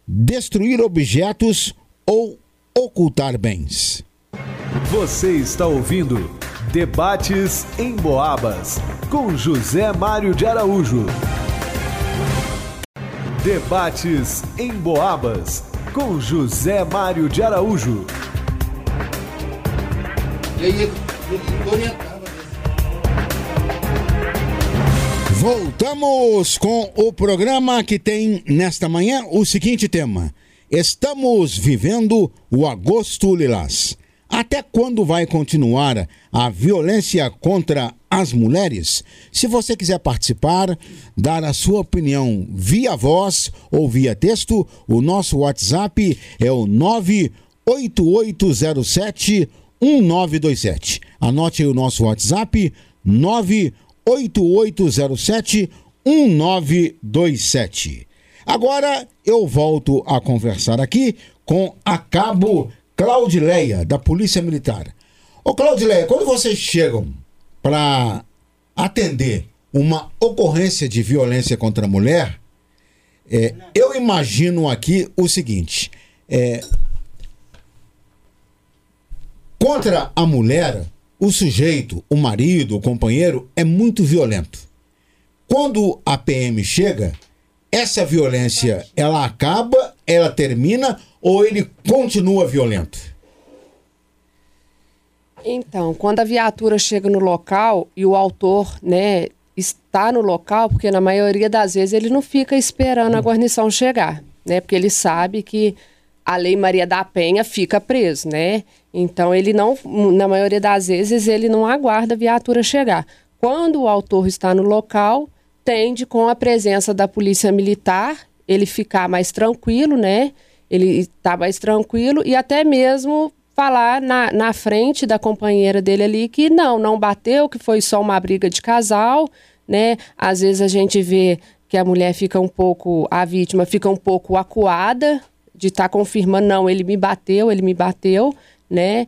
destruir objetos ou ocultar bens. Você está ouvindo Debates em Boabas, com José Mário de Araújo. Debates em Boabas, com José Mário de Araújo. E aí, Voltamos com o programa que tem nesta manhã o seguinte tema: Estamos vivendo o agosto lilás. Até quando vai continuar a violência contra as mulheres? Se você quiser participar, dar a sua opinião via voz ou via texto, o nosso WhatsApp é o 98807 1927. Anote aí o nosso WhatsApp 98807 1927. Agora eu volto a conversar aqui com a cabo Claudileia, da Polícia Militar. Ô Claudileia, quando vocês chegam para atender uma ocorrência de violência contra a mulher, é, eu imagino aqui o seguinte: é, contra a mulher, o sujeito, o marido, o companheiro, é muito violento. Quando a PM chega, essa violência ela acaba, ela termina ou ele continua violento? Então, quando a viatura chega no local e o autor, né, está no local, porque na maioria das vezes ele não fica esperando a guarnição chegar, né, porque ele sabe que a Lei Maria da Penha fica preso, né? Então ele não, na maioria das vezes ele não aguarda a viatura chegar. Quando o autor está no local, tende com a presença da polícia militar ele ficar mais tranquilo, né? ele está mais tranquilo e até mesmo falar na, na frente da companheira dele ali que não, não bateu, que foi só uma briga de casal, né? Às vezes a gente vê que a mulher fica um pouco, a vítima fica um pouco acuada de estar tá confirmando, não, ele me bateu, ele me bateu, né?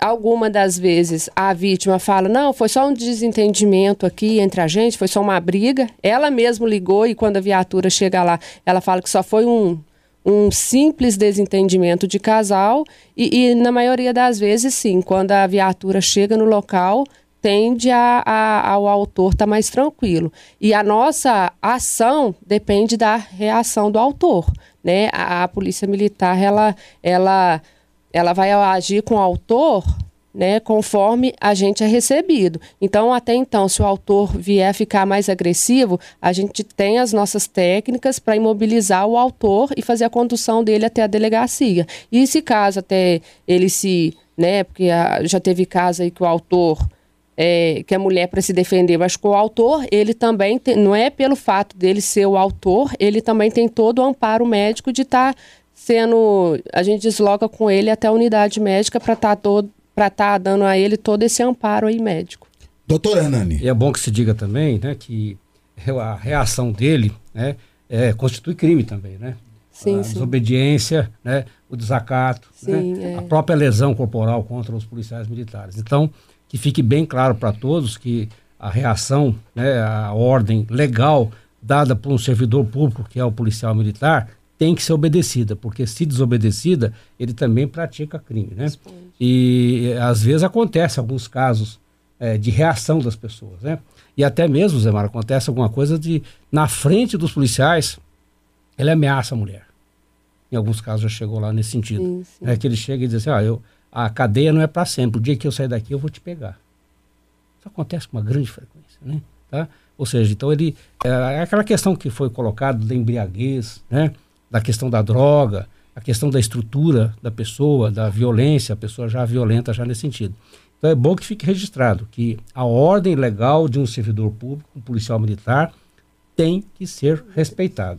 Alguma das vezes a vítima fala, não, foi só um desentendimento aqui entre a gente, foi só uma briga. Ela mesmo ligou e quando a viatura chega lá, ela fala que só foi um, um simples desentendimento de casal e, e, na maioria das vezes, sim, quando a viatura chega no local, tende a, a, ao autor estar tá mais tranquilo. E a nossa ação depende da reação do autor. Né? A, a polícia militar, ela, ela, ela vai agir com o autor né, conforme a gente é recebido. Então, até então, se o autor vier ficar mais agressivo, a gente tem as nossas técnicas para imobilizar o autor e fazer a condução dele até a delegacia. E se caso até ele se, né, porque a, já teve caso aí que o autor é, que a mulher para se defender machucou o autor, ele também tem, não é pelo fato dele ser o autor, ele também tem todo o amparo médico de estar tá sendo, a gente desloca com ele até a unidade médica para estar tá todo para estar tá dando a ele todo esse amparo aí médico. Doutora Hernani. E é bom que se diga também né, que a reação dele né, é, constitui crime também, né? Sim, a sim. desobediência, né, o desacato, sim, né, é. a própria lesão corporal contra os policiais militares. Então, que fique bem claro para todos que a reação, né, a ordem legal dada por um servidor público, que é o policial militar, tem que ser obedecida, porque se desobedecida, ele também pratica crime, né? E às vezes acontece alguns casos é, de reação das pessoas, né? E até mesmo, Zé Mara, acontece alguma coisa de, na frente dos policiais, ele ameaça a mulher. Em alguns casos já chegou lá nesse sentido. Sim, sim. É que ele chega e diz assim, ah, eu, a cadeia não é para sempre, o dia que eu sair daqui eu vou te pegar. Isso acontece com uma grande frequência, né? Tá? Ou seja, então ele, é, é aquela questão que foi colocada da embriaguez, né? Da questão da droga, a questão da estrutura da pessoa, da violência, a pessoa já violenta já nesse sentido. Então é bom que fique registrado que a ordem legal de um servidor público, um policial militar, tem que ser respeitada.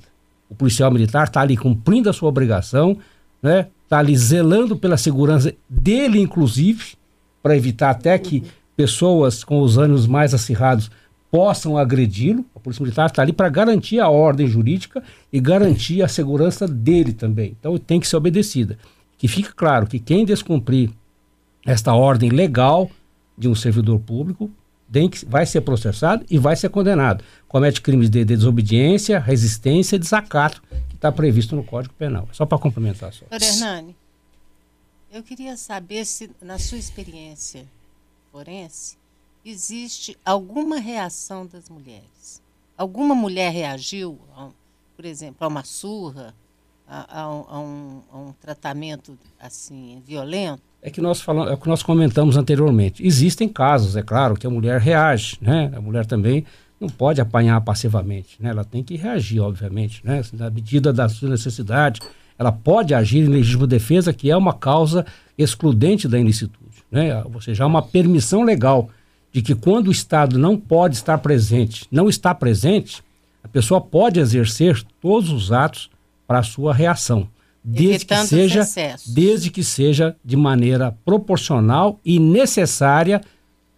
O policial militar está ali cumprindo a sua obrigação, né? Está ali zelando pela segurança dele, inclusive, para evitar até que pessoas com os ânimos mais acirrados possam agredi-lo. A Polícia Militar está ali para garantir a ordem jurídica e garantir a segurança dele também. Então tem que ser obedecida. Que fique claro que quem descumprir esta ordem legal de um servidor público que, vai ser processado e vai ser condenado. Comete crimes de, de desobediência, resistência e desacato, que está previsto no Código Penal. Só para complementar. Só. Doutor Hernani, eu queria saber se, na sua experiência, forense, existe alguma reação das mulheres. Alguma mulher reagiu, a, por exemplo, a uma surra, a, a, um, a um tratamento assim violento? É que nós falamos, é o que nós comentamos anteriormente. Existem casos, é claro, que a mulher reage, né? A mulher também não pode apanhar passivamente, né? Ela tem que reagir, obviamente, né? Na medida da sua necessidade, ela pode agir em legítima defesa, que é uma causa excludente da ilicitude, né? Ou seja, há uma permissão legal de que quando o Estado não pode estar presente, não está presente, a pessoa pode exercer todos os atos para a sua reação, desde que seja desde que seja de maneira proporcional e necessária,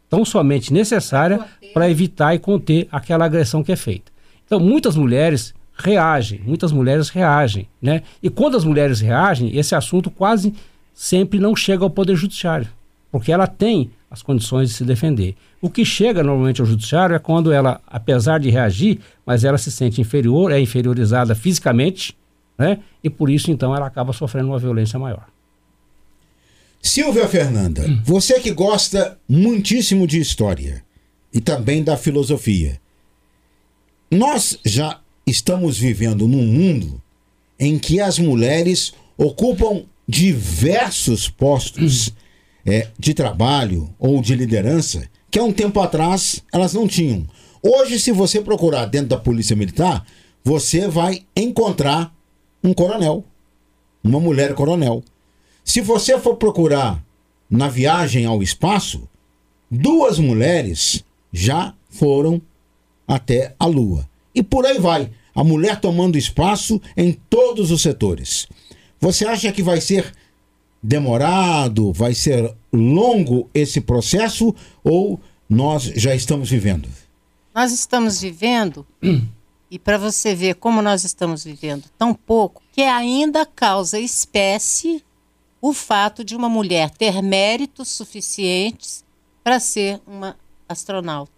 tão somente necessária para evitar e conter aquela agressão que é feita. Então, muitas mulheres reagem, muitas mulheres reagem, né? E quando as mulheres reagem, esse assunto quase sempre não chega ao poder judiciário, porque ela tem as condições de se defender. O que chega normalmente ao judiciário é quando ela, apesar de reagir, mas ela se sente inferior, é inferiorizada fisicamente, né? E por isso então ela acaba sofrendo uma violência maior. Silvia Fernanda, hum. você que gosta muitíssimo de história e também da filosofia. Nós já estamos vivendo num mundo em que as mulheres ocupam diversos postos hum é, de trabalho ou de liderança que há um tempo atrás elas não tinham. Hoje, se você procurar dentro da Polícia Militar, você vai encontrar um coronel, uma mulher coronel. Se você for procurar na viagem ao espaço, duas mulheres já foram até a Lua. E por aí vai, a mulher tomando espaço em todos os setores. Você acha que vai ser demorado, vai ser longo esse processo ou nós já estamos vivendo? Nós estamos vivendo, e para você ver como nós estamos vivendo tão pouco, que ainda causa espécie o fato de uma mulher ter méritos suficientes para ser uma astronauta.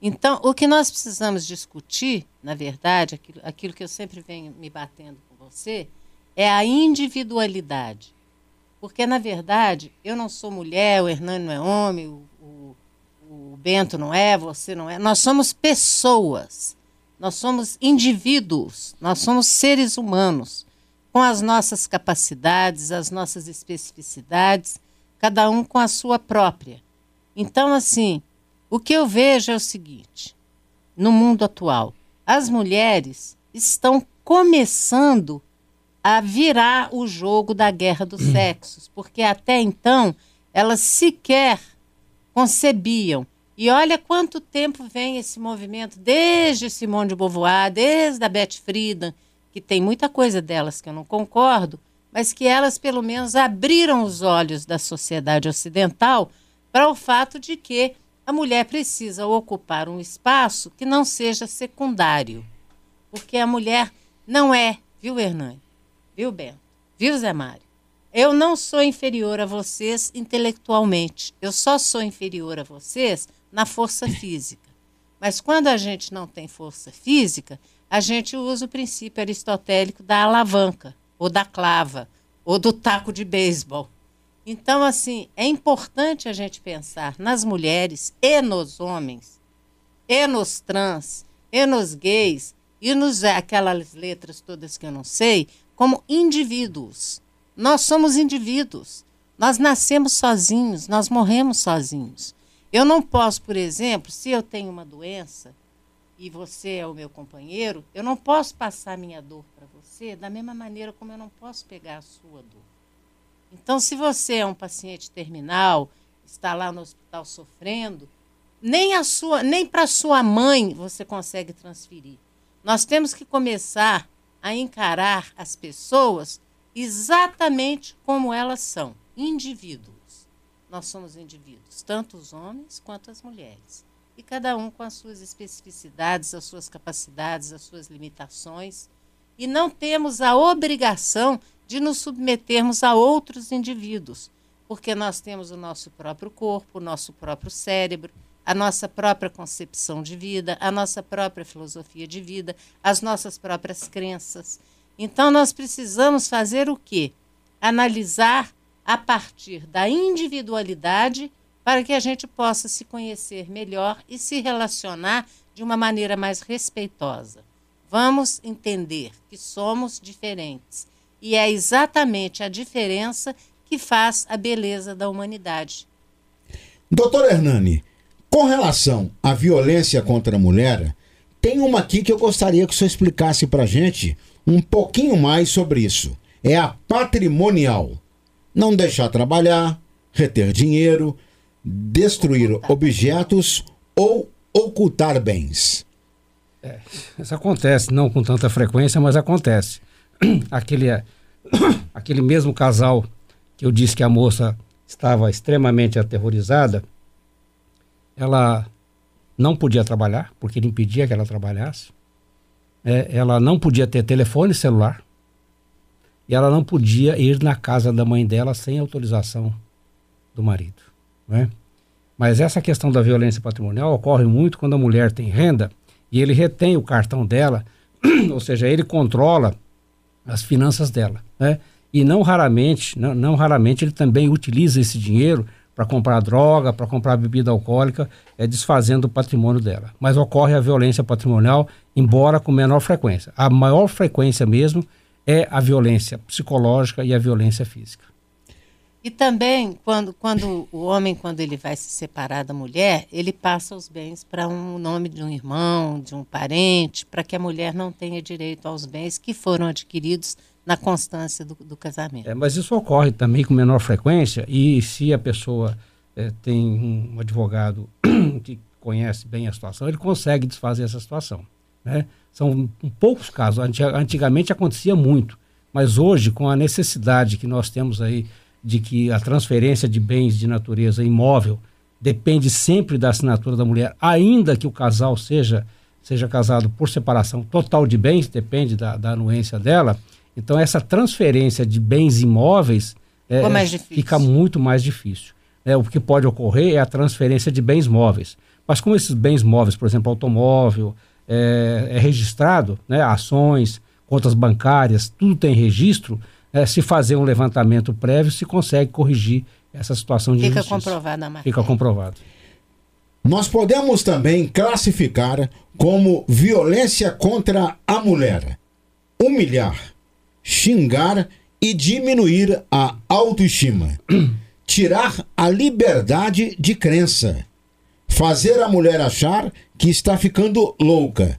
Então, o que nós precisamos discutir, na verdade, aquilo, aquilo que eu sempre venho me batendo com você, é a individualidade. Porque, na verdade, eu não sou mulher, o Hernani não é homem, o, o, o Bento não é, você não é. Nós somos pessoas, nós somos indivíduos, nós somos seres humanos, com as nossas capacidades, as nossas especificidades, cada um com a sua própria. Então, assim, o que eu vejo é o seguinte: no mundo atual, as mulheres estão começando a virar o jogo da guerra dos sexos, porque até então elas sequer concebiam. E olha quanto tempo vem esse movimento, desde Simone de Beauvoir, desde a Beth Friedan, que tem muita coisa delas que eu não concordo, mas que elas pelo menos abriram os olhos da sociedade ocidental para o fato de que a mulher precisa ocupar um espaço que não seja secundário. Porque a mulher não é, viu, Hernani? Viu, Bento? Viu, Zé Mário? Eu não sou inferior a vocês intelectualmente. Eu só sou inferior a vocês na força física. Mas quando a gente não tem força física, a gente usa o princípio aristotélico da alavanca, ou da clava, ou do taco de beisebol. Então, assim, é importante a gente pensar nas mulheres e nos homens, e nos trans, e nos gays, e nos aquelas letras todas que eu não sei, como indivíduos. Nós somos indivíduos. Nós nascemos sozinhos, nós morremos sozinhos. Eu não posso, por exemplo, se eu tenho uma doença e você é o meu companheiro, eu não posso passar minha dor para você da mesma maneira como eu não posso pegar a sua dor. Então, se você é um paciente terminal, está lá no hospital sofrendo, nem a sua, nem para sua mãe você consegue transferir. Nós temos que começar a encarar as pessoas exatamente como elas são, indivíduos. Nós somos indivíduos, tanto os homens quanto as mulheres. E cada um com as suas especificidades, as suas capacidades, as suas limitações. E não temos a obrigação de nos submetermos a outros indivíduos, porque nós temos o nosso próprio corpo, o nosso próprio cérebro, a nossa própria concepção de vida, a nossa própria filosofia de vida, as nossas próprias crenças. Então nós precisamos fazer o quê? Analisar a partir da individualidade para que a gente possa se conhecer melhor e se relacionar de uma maneira mais respeitosa. Vamos entender que somos diferentes e é exatamente a diferença que faz a beleza da humanidade. Doutor Hernani, com relação à violência contra a mulher, tem uma aqui que eu gostaria que o senhor explicasse para gente um pouquinho mais sobre isso. É a patrimonial. Não deixar trabalhar, reter dinheiro, destruir ocultar. objetos ou ocultar bens. É, isso acontece, não com tanta frequência, mas acontece. Aquele, aquele mesmo casal que eu disse que a moça estava extremamente aterrorizada, ela não podia trabalhar, porque ele impedia que ela trabalhasse. É, ela não podia ter telefone celular. E ela não podia ir na casa da mãe dela sem autorização do marido. Né? Mas essa questão da violência patrimonial ocorre muito quando a mulher tem renda e ele retém o cartão dela, ou seja, ele controla as finanças dela. Né? E não raramente, não, não raramente ele também utiliza esse dinheiro para comprar droga, para comprar bebida alcoólica, é desfazendo o patrimônio dela. Mas ocorre a violência patrimonial, embora com menor frequência. A maior frequência mesmo é a violência psicológica e a violência física. E também, quando, quando o homem, quando ele vai se separar da mulher, ele passa os bens para um nome de um irmão, de um parente, para que a mulher não tenha direito aos bens que foram adquiridos na constância do, do casamento. É, mas isso ocorre também com menor frequência e se a pessoa é, tem um advogado que conhece bem a situação, ele consegue desfazer essa situação. Né? São poucos casos. Antigamente acontecia muito, mas hoje, com a necessidade que nós temos aí de que a transferência de bens de natureza imóvel depende sempre da assinatura da mulher, ainda que o casal seja seja casado por separação total de bens, depende da, da anuência dela, então, essa transferência de bens imóveis é, fica muito mais difícil. É, o que pode ocorrer é a transferência de bens móveis. Mas como esses bens móveis, por exemplo, automóvel, é, é registrado, né, ações, contas bancárias, tudo tem registro, é, se fazer um levantamento prévio, se consegue corrigir essa situação de Fica injustiça. comprovado a Fica comprovado. Nós podemos também classificar como violência contra a mulher, humilhar, xingar e diminuir a autoestima, tirar a liberdade de crença, fazer a mulher achar que está ficando louca,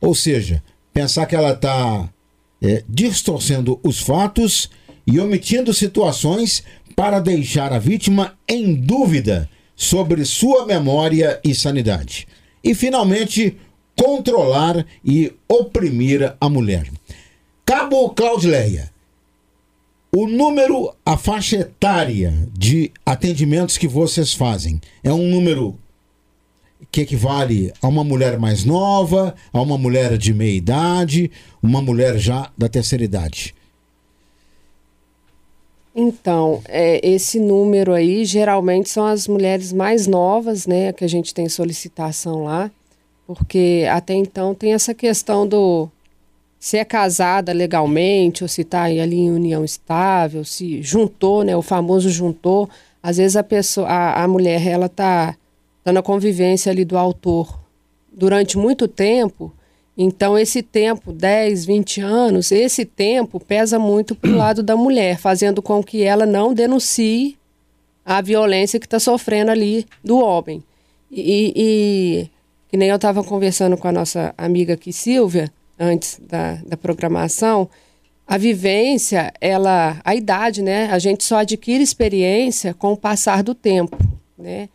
ou seja, pensar que ela está é, distorcendo os fatos e omitindo situações para deixar a vítima em dúvida sobre sua memória e sanidade. E, finalmente, controlar e oprimir a mulher. Cabo Claudileia, o número, a faixa etária de atendimentos que vocês fazem é um número que equivale a uma mulher mais nova, a uma mulher de meia idade, uma mulher já da terceira idade? Então, é, esse número aí geralmente são as mulheres mais novas, né, que a gente tem solicitação lá, porque até então tem essa questão do se é casada legalmente ou se está ali em união estável, se juntou, né, o famoso juntou. Às vezes a pessoa, a, a mulher, ela está tá na convivência ali do autor durante muito tempo. Então esse tempo, 10, 20 anos, esse tempo pesa muito para o lado da mulher, fazendo com que ela não denuncie a violência que está sofrendo ali do homem. E, e que nem eu estava conversando com a nossa amiga aqui, Silvia, antes da, da programação, a vivência, ela, a idade, né? A gente só adquire experiência com o passar do tempo, né?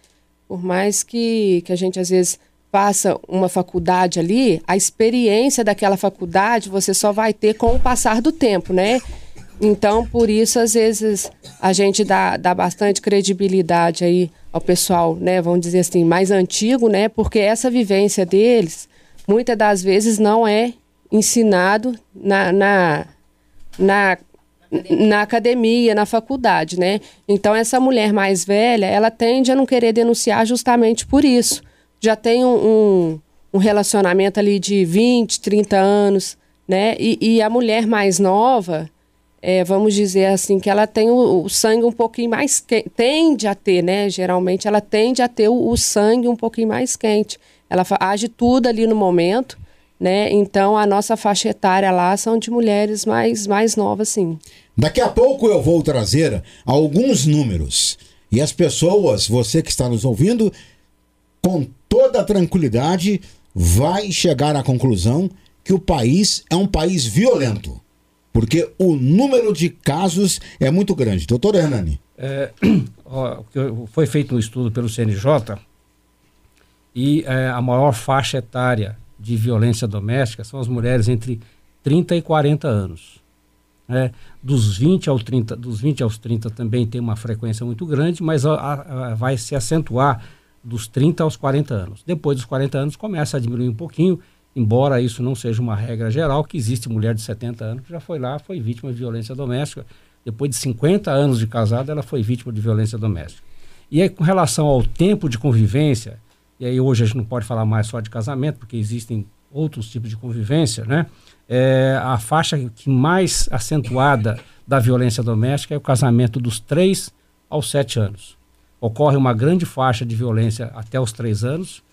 Por mais que, que a gente às vezes faça uma faculdade ali, a experiência daquela faculdade você só vai ter com o passar do tempo, né? Então, por isso, às vezes, a gente dá, dá bastante credibilidade aí ao pessoal, né? Vamos dizer assim, mais antigo, né? Porque essa vivência deles, muitas das vezes, não é ensinado na, na, na, na academia, na faculdade, né? Então, essa mulher mais velha, ela tende a não querer denunciar justamente por isso. Já tem um, um, um relacionamento ali de 20, 30 anos, né? E, e a mulher mais nova, é, vamos dizer assim, que ela tem o, o sangue um pouquinho mais quente, tende a ter, né? Geralmente ela tende a ter o, o sangue um pouquinho mais quente. Ela age tudo ali no momento, né? Então a nossa faixa etária lá são de mulheres mais, mais novas, sim. Daqui a pouco eu vou trazer alguns números. E as pessoas, você que está nos ouvindo, com toda tranquilidade, vai chegar à conclusão que o país é um país violento. Porque o número de casos é muito grande. Doutor Hernani. É, ó, foi feito um estudo pelo CNJ e é, a maior faixa etária de violência doméstica são as mulheres entre 30 e 40 anos. É, dos 20 ao 30, dos 20 aos 30 também tem uma frequência muito grande, mas a, a, vai se acentuar dos 30 aos 40 anos. Depois dos 40 anos começa a diminuir um pouquinho, embora isso não seja uma regra geral, que existe mulher de 70 anos que já foi lá, foi vítima de violência doméstica. Depois de 50 anos de casada, ela foi vítima de violência doméstica. E aí, com relação ao tempo de convivência, e aí hoje a gente não pode falar mais só de casamento, porque existem outros tipos de convivência, né? É, a faixa que mais acentuada da violência doméstica é o casamento dos 3 aos 7 anos. Ocorre uma grande faixa de violência até os 3 anos,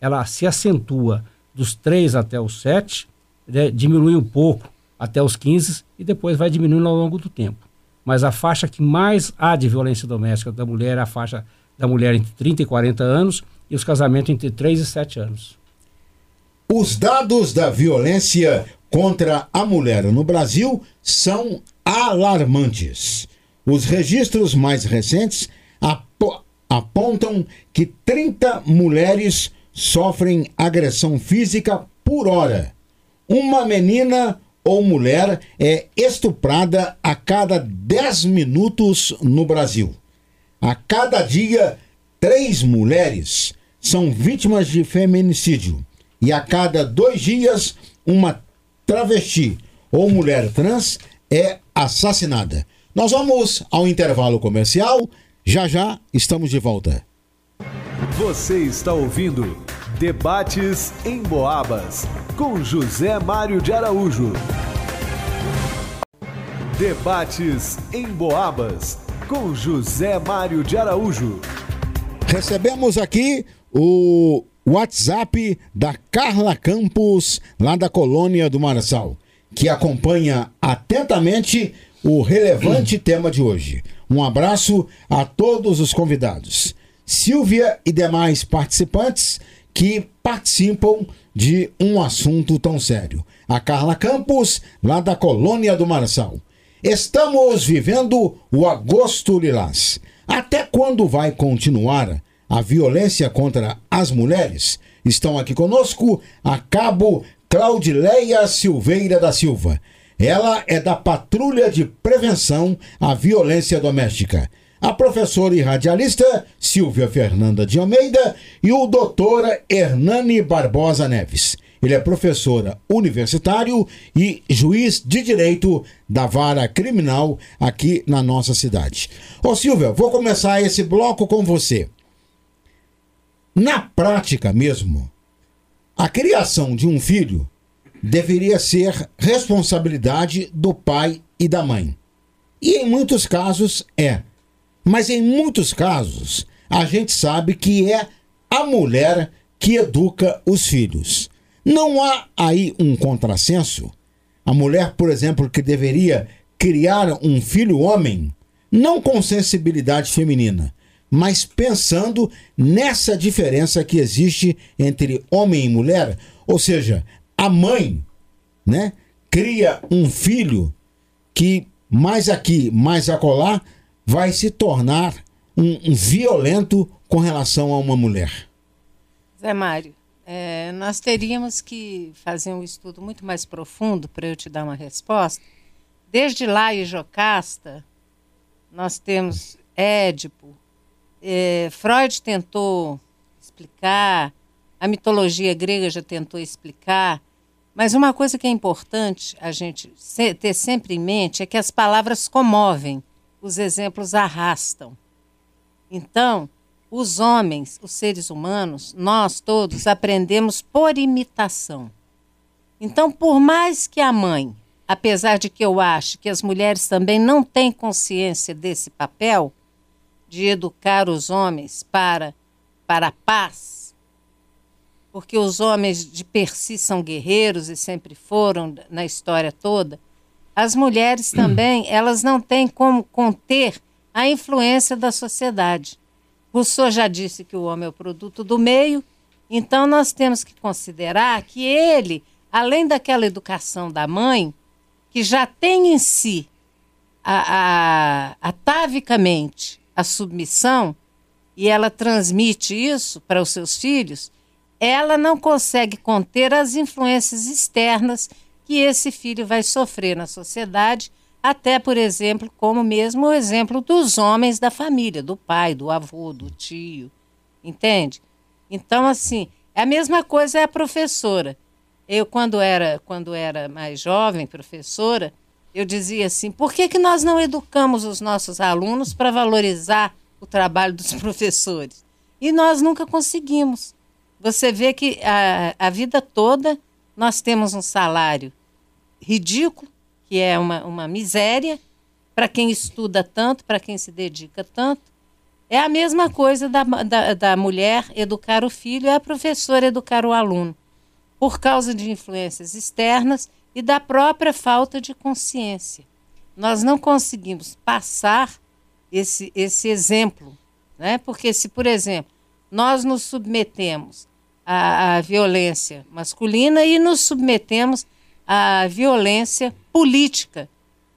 ela se acentua dos 3 até os 7, né, diminui um pouco até os 15 e depois vai diminuindo ao longo do tempo. Mas a faixa que mais há de violência doméstica da mulher é a faixa da mulher entre 30 e 40 anos e os casamentos entre 3 e 7 anos. Os dados da violência contra a mulher no Brasil são alarmantes. Os registros mais recentes apontam que 30 mulheres sofrem agressão física por hora. Uma menina ou mulher é estuprada a cada 10 minutos no Brasil. A cada dia, três mulheres são vítimas de feminicídio. E a cada dois dias, uma travesti ou mulher trans é assassinada. Nós vamos ao intervalo comercial. Já já estamos de volta. Você está ouvindo Debates em Boabas com José Mário de Araújo. Debates em Boabas com José Mário de Araújo. Recebemos aqui o WhatsApp da Carla Campos, lá da colônia do Marçal, que acompanha atentamente o relevante tema de hoje. Um abraço a todos os convidados. Silvia e demais participantes que participam de um assunto tão sério. A Carla Campos, lá da colônia do Marçal. Estamos vivendo o agosto lilás. Até quando vai continuar a violência contra as mulheres? Estão aqui conosco a cabo Claudileia Silveira da Silva. Ela é da Patrulha de Prevenção à Violência Doméstica. A professora e radialista Silvia Fernanda de Almeida e o doutora Hernani Barbosa Neves. Ele é professora universitário e juiz de direito da vara criminal aqui na nossa cidade. Ô Silvia, vou começar esse bloco com você. Na prática mesmo, a criação de um filho deveria ser responsabilidade do pai e da mãe. E em muitos casos é. Mas em muitos casos, a gente sabe que é a mulher que educa os filhos. Não há aí um contrassenso? A mulher, por exemplo, que deveria criar um filho homem, não com sensibilidade feminina, mas pensando nessa diferença que existe entre homem e mulher, ou seja, a mãe, né, cria um filho que mais aqui, mais acolá, vai se tornar um, um violento com relação a uma mulher. Zé Mário, é, nós teríamos que fazer um estudo muito mais profundo para eu te dar uma resposta. Desde lá e Jocasta, nós temos Édipo. É, Freud tentou explicar, a mitologia grega já tentou explicar, mas uma coisa que é importante a gente ter sempre em mente é que as palavras comovem, os exemplos arrastam. Então, os homens, os seres humanos, nós todos aprendemos por imitação. Então, por mais que a mãe apesar de que eu acho que as mulheres também não têm consciência desse papel de educar os homens para, para a paz, porque os homens de per si são guerreiros e sempre foram na história toda, as mulheres também, elas não têm como conter a influência da sociedade. Rousseau já disse que o homem é o produto do meio, então nós temos que considerar que ele, além daquela educação da mãe, que já tem em si a, a, atavicamente a submissão, e ela transmite isso para os seus filhos, ela não consegue conter as influências externas que esse filho vai sofrer na sociedade, até, por exemplo, como mesmo o exemplo dos homens da família, do pai, do avô, do tio, entende? Então, assim, a mesma coisa é a professora. Eu, quando era, quando era mais jovem, professora, eu dizia assim: por que, que nós não educamos os nossos alunos para valorizar o trabalho dos professores? E nós nunca conseguimos. Você vê que a, a vida toda nós temos um salário ridículo, que é uma, uma miséria, para quem estuda tanto, para quem se dedica tanto. É a mesma coisa da, da, da mulher educar o filho, é a professora educar o aluno por causa de influências externas e da própria falta de consciência. Nós não conseguimos passar esse, esse exemplo, né? porque se, por exemplo, nós nos submetemos à, à violência masculina e nos submetemos à violência política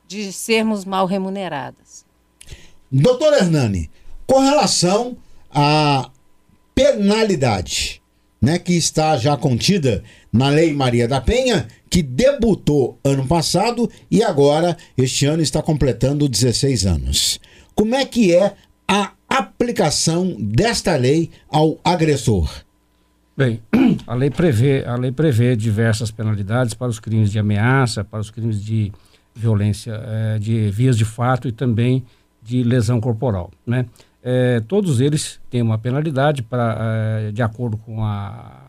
de sermos mal remuneradas. Doutor Hernani, com relação à penalidade, né, que está já contida na Lei Maria da Penha, que debutou ano passado e agora, este ano, está completando 16 anos. Como é que é a aplicação desta lei ao agressor? Bem, a lei prevê, a lei prevê diversas penalidades para os crimes de ameaça, para os crimes de violência, é, de vias de fato e também de lesão corporal, né? é, todos eles têm uma penalidade para, é, de acordo com a,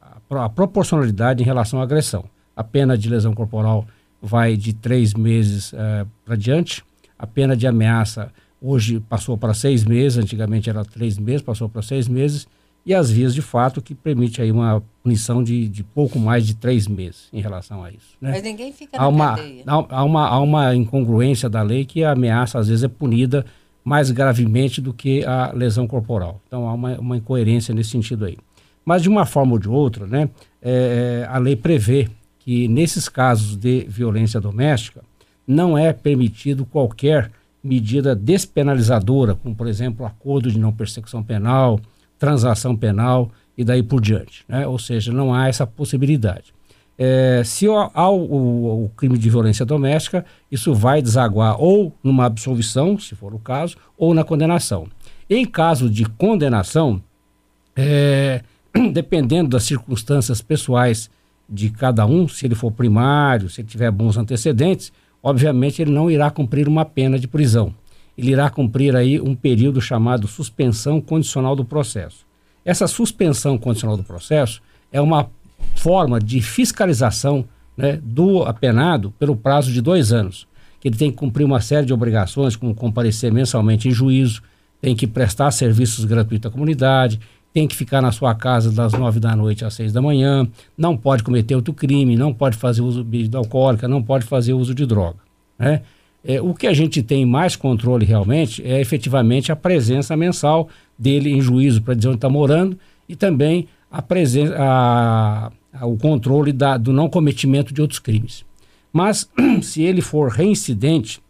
a, a, proporcionalidade em relação à agressão. A pena de lesão corporal vai de três meses é, para diante. A pena de ameaça hoje passou para seis meses, antigamente era três meses, passou para seis meses. E as vias de fato que permite aí uma punição de, de pouco mais de três meses em relação a isso. Né? Mas ninguém fica há na uma, cadeia. Há, há, uma, há uma incongruência da lei que a ameaça às vezes é punida mais gravemente do que a lesão corporal. Então há uma, uma incoerência nesse sentido aí. Mas de uma forma ou de outra, né, é, a lei prevê que nesses casos de violência doméstica não é permitido qualquer medida despenalizadora, como por exemplo acordo de não persecução penal, transação penal e daí por diante. Né? Ou seja, não há essa possibilidade. É, se há o, o, o, crime de violência doméstica, isso vai desaguar ou numa absolvição, se for o caso, ou na condenação. Em caso de condenação, é, dependendo das circunstâncias pessoais de cada um, se ele for primário, se ele tiver bons antecedentes, obviamente ele não irá cumprir uma pena de prisão. Ele irá cumprir aí um período chamado suspensão condicional do processo. Essa suspensão condicional do processo é uma forma de fiscalização né, do apenado pelo prazo de dois anos. Que ele tem que cumprir uma série de obrigações, como comparecer mensalmente em juízo, tem que prestar serviços gratuitos à comunidade, tem que ficar na sua casa das nove da noite às seis da manhã, não pode cometer outro crime, não pode fazer uso de bebida alcoólica, não pode fazer uso de droga. Né? É, o que a gente tem mais controle realmente é efetivamente a presença mensal dele em juízo para dizer onde está morando e também a presença, a, a, o controle da, do não cometimento de outros crimes. Mas se ele for reincidente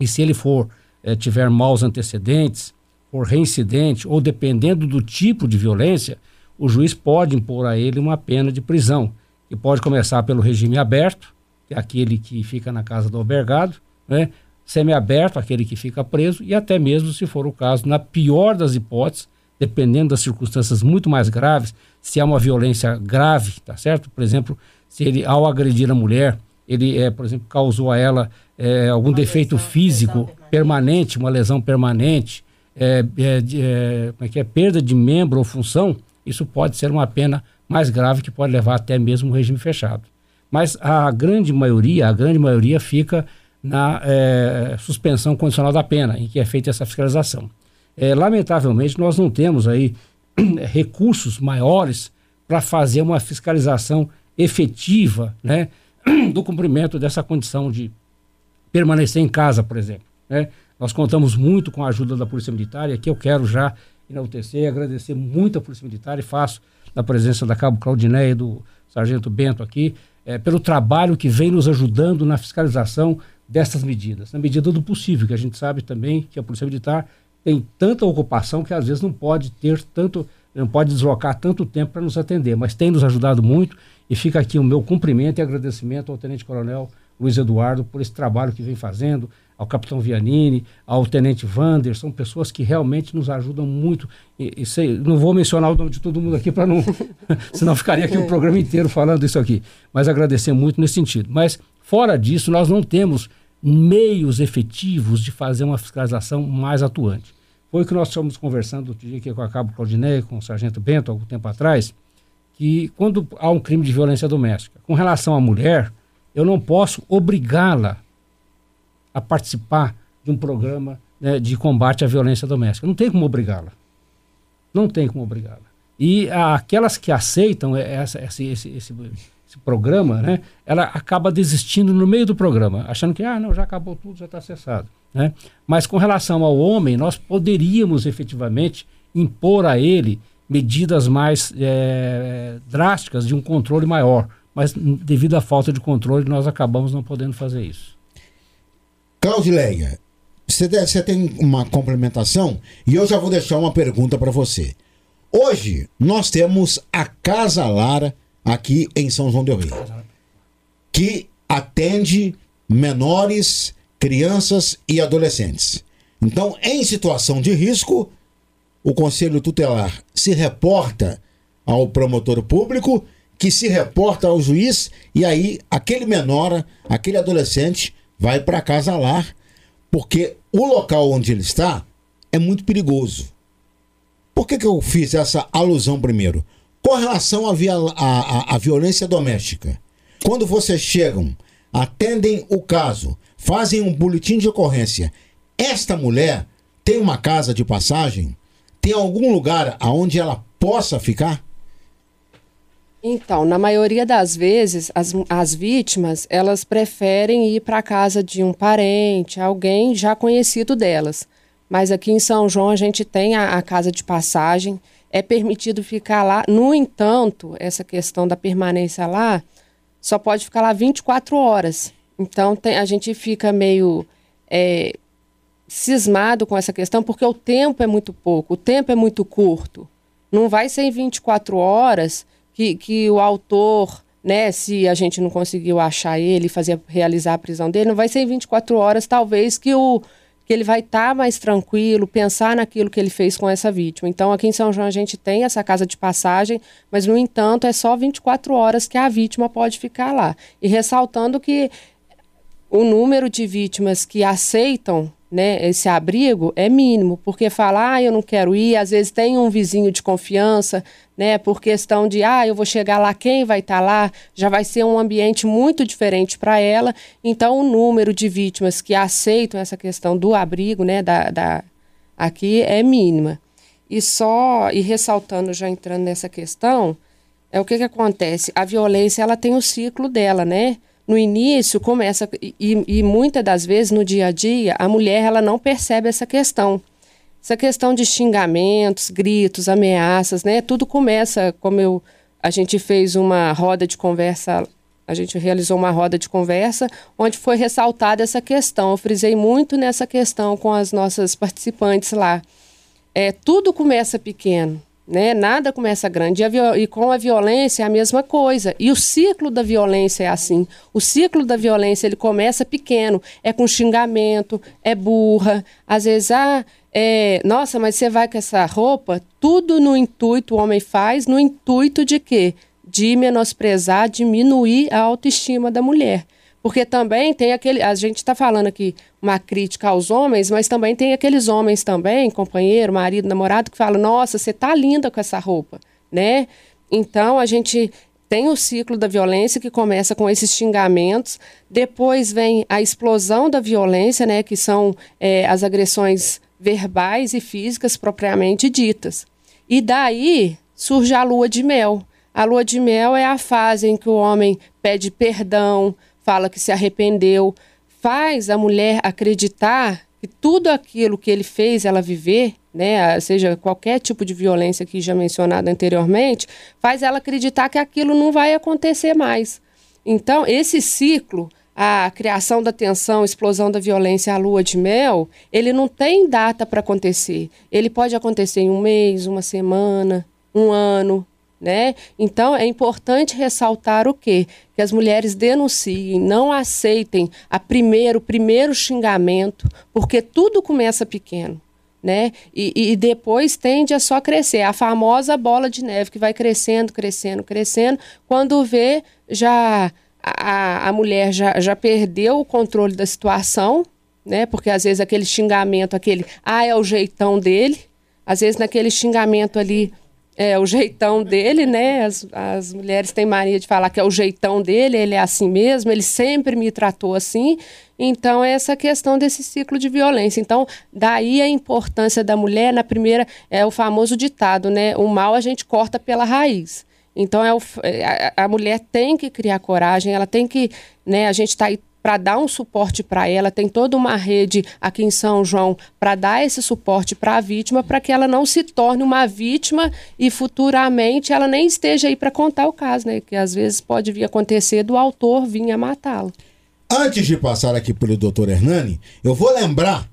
e se ele for é, tiver maus antecedentes, for reincidente ou dependendo do tipo de violência, o juiz pode impor a ele uma pena de prisão, que pode começar pelo regime aberto, que é aquele que fica na casa do albergado, né? semiaberto, aquele que fica preso, e até mesmo, se for o caso, na pior das hipóteses, dependendo das circunstâncias muito mais graves, se há uma violência grave, tá certo? Por exemplo, se ele, ao agredir a mulher, ele, é, por exemplo, causou a ela é, algum uma defeito lesão, físico lesão permanente. permanente. uma lesão permanente, é, é, é, é que é, perda de membro ou função, isso pode ser uma pena mais grave que pode levar até mesmo um regime fechado. Mas a grande maioria, a grande maioria fica na é, suspensão condicional da pena, em que é feita essa fiscalização. É, lamentavelmente, nós não temos aí recursos maiores para fazer uma fiscalização efetiva né, do cumprimento dessa condição de permanecer em casa, por exemplo. Né? Nós contamos muito com a ajuda da Polícia Militar e aqui eu quero já enaltecer e agradecer muito a Polícia Militar e faço da presença da Cabo Claudineia e do Sargento Bento aqui, é, pelo trabalho que vem nos ajudando na fiscalização dessas medidas, na medida do possível, que a gente sabe também que a Polícia Militar tem tanta ocupação que às vezes não pode ter tanto, não pode deslocar tanto tempo para nos atender, mas tem nos ajudado muito e fica aqui o meu cumprimento e agradecimento ao Tenente Coronel Luiz Eduardo por esse trabalho que vem fazendo, ao Capitão Vianini, ao Tenente Vander, são pessoas que realmente nos ajudam muito. E, e sei, não vou mencionar o nome de todo mundo aqui para não, senão ficaria aqui o programa inteiro falando isso aqui. Mas agradecer muito nesse sentido. Mas fora disso, nós não temos meios efetivos de fazer uma fiscalização mais atuante. Foi o que nós estamos conversando outro dia aqui com a Cabo Claudinei, com o Sargento Bento, algum tempo atrás, que quando há um crime de violência doméstica, com relação à mulher, eu não posso obrigá-la a participar de um programa né, de combate à violência doméstica. Não tem como obrigá-la. Não tem como obrigá-la. E aquelas que aceitam essa, esse, esse, esse, esse, programa, né, ela acaba desistindo no meio do programa, achando que ah, não, já acabou tudo, já está cessado. Né? Mas com relação ao homem, nós poderíamos efetivamente impor a ele medidas mais é, drásticas de um controle maior. Mas devido à falta de controle, nós acabamos não podendo fazer isso. Claudileia, você, você tem uma complementação e eu já vou deixar uma pergunta para você. Hoje nós temos a Casa Lara aqui em São João del Rei, que atende menores, crianças e adolescentes. Então, em situação de risco, o Conselho Tutelar se reporta ao promotor público, que se reporta ao juiz, e aí aquele menor, aquele adolescente vai para casa lá, porque o local onde ele está é muito perigoso. Por que, que eu fiz essa alusão primeiro? Com relação à, à, à, à violência doméstica, quando vocês chegam, atendem o caso, fazem um boletim de ocorrência, esta mulher tem uma casa de passagem? Tem algum lugar aonde ela possa ficar? Então, na maioria das vezes, as, as vítimas, elas preferem ir para a casa de um parente, alguém já conhecido delas. Mas aqui em São João a gente tem a, a casa de passagem, é permitido ficar lá. No entanto, essa questão da permanência lá, só pode ficar lá 24 horas. Então, tem, a gente fica meio é, cismado com essa questão, porque o tempo é muito pouco, o tempo é muito curto. Não vai ser em 24 horas que, que o autor, né, se a gente não conseguiu achar ele, fazer realizar a prisão dele, não vai ser em 24 horas, talvez, que o que ele vai estar tá mais tranquilo, pensar naquilo que ele fez com essa vítima. Então, aqui em São João a gente tem essa casa de passagem, mas, no entanto, é só 24 horas que a vítima pode ficar lá. E ressaltando que o número de vítimas que aceitam né, esse abrigo é mínimo, porque falar, ah, eu não quero ir, às vezes tem um vizinho de confiança, né, por questão de, ah, eu vou chegar lá, quem vai estar tá lá, já vai ser um ambiente muito diferente para ela. Então, o número de vítimas que aceitam essa questão do abrigo, né, da, da aqui é mínima. E só, e ressaltando, já entrando nessa questão, é o que, que acontece? A violência, ela tem o ciclo dela, né? No início começa e, e, muitas das vezes no dia a dia a mulher ela não percebe essa questão. Essa questão de xingamentos gritos ameaças né? Tudo começa como eu a gente fez uma roda de conversa a gente realizou uma roda de conversa onde foi ressaltada essa questão. Eu frisei muito nessa questão com as nossas participantes lá. É tudo começa pequeno né? Nada começa grande. E, e, com a violência é a mesma coisa. E o ciclo da violência é assim. O ciclo da violência ele começa pequeno. É com xingamento, é burra. Às vezes, ah, é, nossa, mas você vai com essa roupa? Tudo no intuito, o homem faz, no intuito de quê? De menosprezar, diminuir a autoestima da mulher. Porque também tem aquele. A gente está falando aqui uma crítica aos homens, mas também tem aqueles homens também, companheiro, marido, namorado, que falam: Nossa, você tá linda com essa roupa, né? Então a gente tem o ciclo da violência que começa com esses xingamentos, depois vem a explosão da violência, né, que são é, as agressões verbais e físicas propriamente ditas. E daí surge a lua de mel. A lua de mel é a fase em que o homem pede perdão, fala que se arrependeu, faz a mulher acreditar que tudo aquilo que ele fez ela viver, né, seja qualquer tipo de violência que já mencionada anteriormente, faz ela acreditar que aquilo não vai acontecer mais. Então, esse ciclo, a criação da tensão, explosão da violência, a lua de mel, ele não tem data para acontecer. Ele pode acontecer em um mês, uma semana, um ano, né? Então é importante ressaltar o quê? Que as mulheres denunciem, não aceitem a primeiro, o primeiro xingamento, porque tudo começa pequeno. Né? E, e, depois tende a só crescer. A famosa bola de neve que vai crescendo, crescendo, crescendo. Quando vê, já a, a mulher já, já perdeu o controle da situação, né? Porque às vezes aquele xingamento, aquele ah, é o jeitão dele, às vezes naquele xingamento ali é o jeitão dele, né? As, as mulheres têm mania de falar que é o jeitão dele, ele é assim mesmo, ele sempre me tratou assim. Então, é essa questão desse ciclo de violência. Então, daí a importância da mulher, na primeira, é o famoso ditado, né? O mal a gente corta pela raiz. Então, é o, é, a, a mulher tem que criar coragem, ela tem que, né? A gente está aí para dar um suporte para ela. Tem toda uma rede aqui em São João para dar esse suporte para a vítima, para que ela não se torne uma vítima e futuramente ela nem esteja aí para contar o caso, né? Que às vezes pode vir acontecer do autor vir a matá-lo. Antes de passar aqui pelo doutor Hernani, eu vou lembrar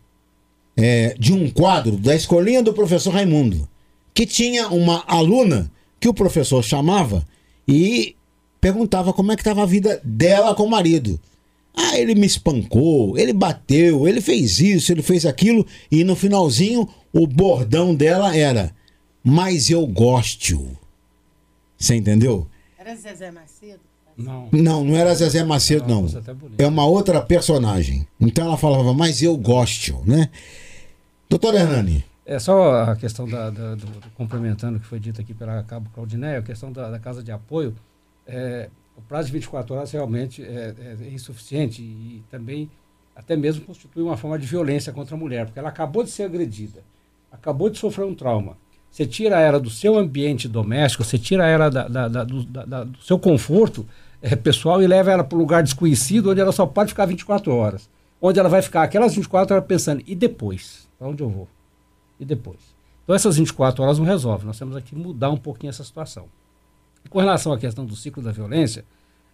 é, de um quadro da escolinha do professor Raimundo, que tinha uma aluna que o professor chamava e perguntava como é que estava a vida dela com o marido. Ah, ele me espancou, ele bateu, ele fez isso, ele fez aquilo, e no finalzinho o bordão dela era: Mas eu gosto. Você entendeu? Era Zezé Macedo? Não. Não, não era Zezé Macedo, não. É uma outra personagem. Então ela falava, mas eu gosto, né? Doutor Hernani. É só a questão da, da do, complementando o que foi dito aqui pela Cabo Claudiné, a questão da, da casa de apoio. É, o prazo de 24 horas realmente é, é, insuficiente e também até mesmo constitui uma forma de violência contra a mulher, porque ela acabou de ser agredida, acabou de sofrer um trauma. Você tira ela do seu ambiente doméstico, você tira ela da, da, da, do, do, seu conforto é, pessoal e leva ela para um lugar desconhecido, onde ela só pode ficar 24 horas. Onde ela vai ficar aquelas 24 horas pensando, e depois? Para onde eu vou? E depois? Então essas 24 horas não resolvem, nós temos aqui mudar um pouquinho essa situação. Com relação à questão do ciclo da violência,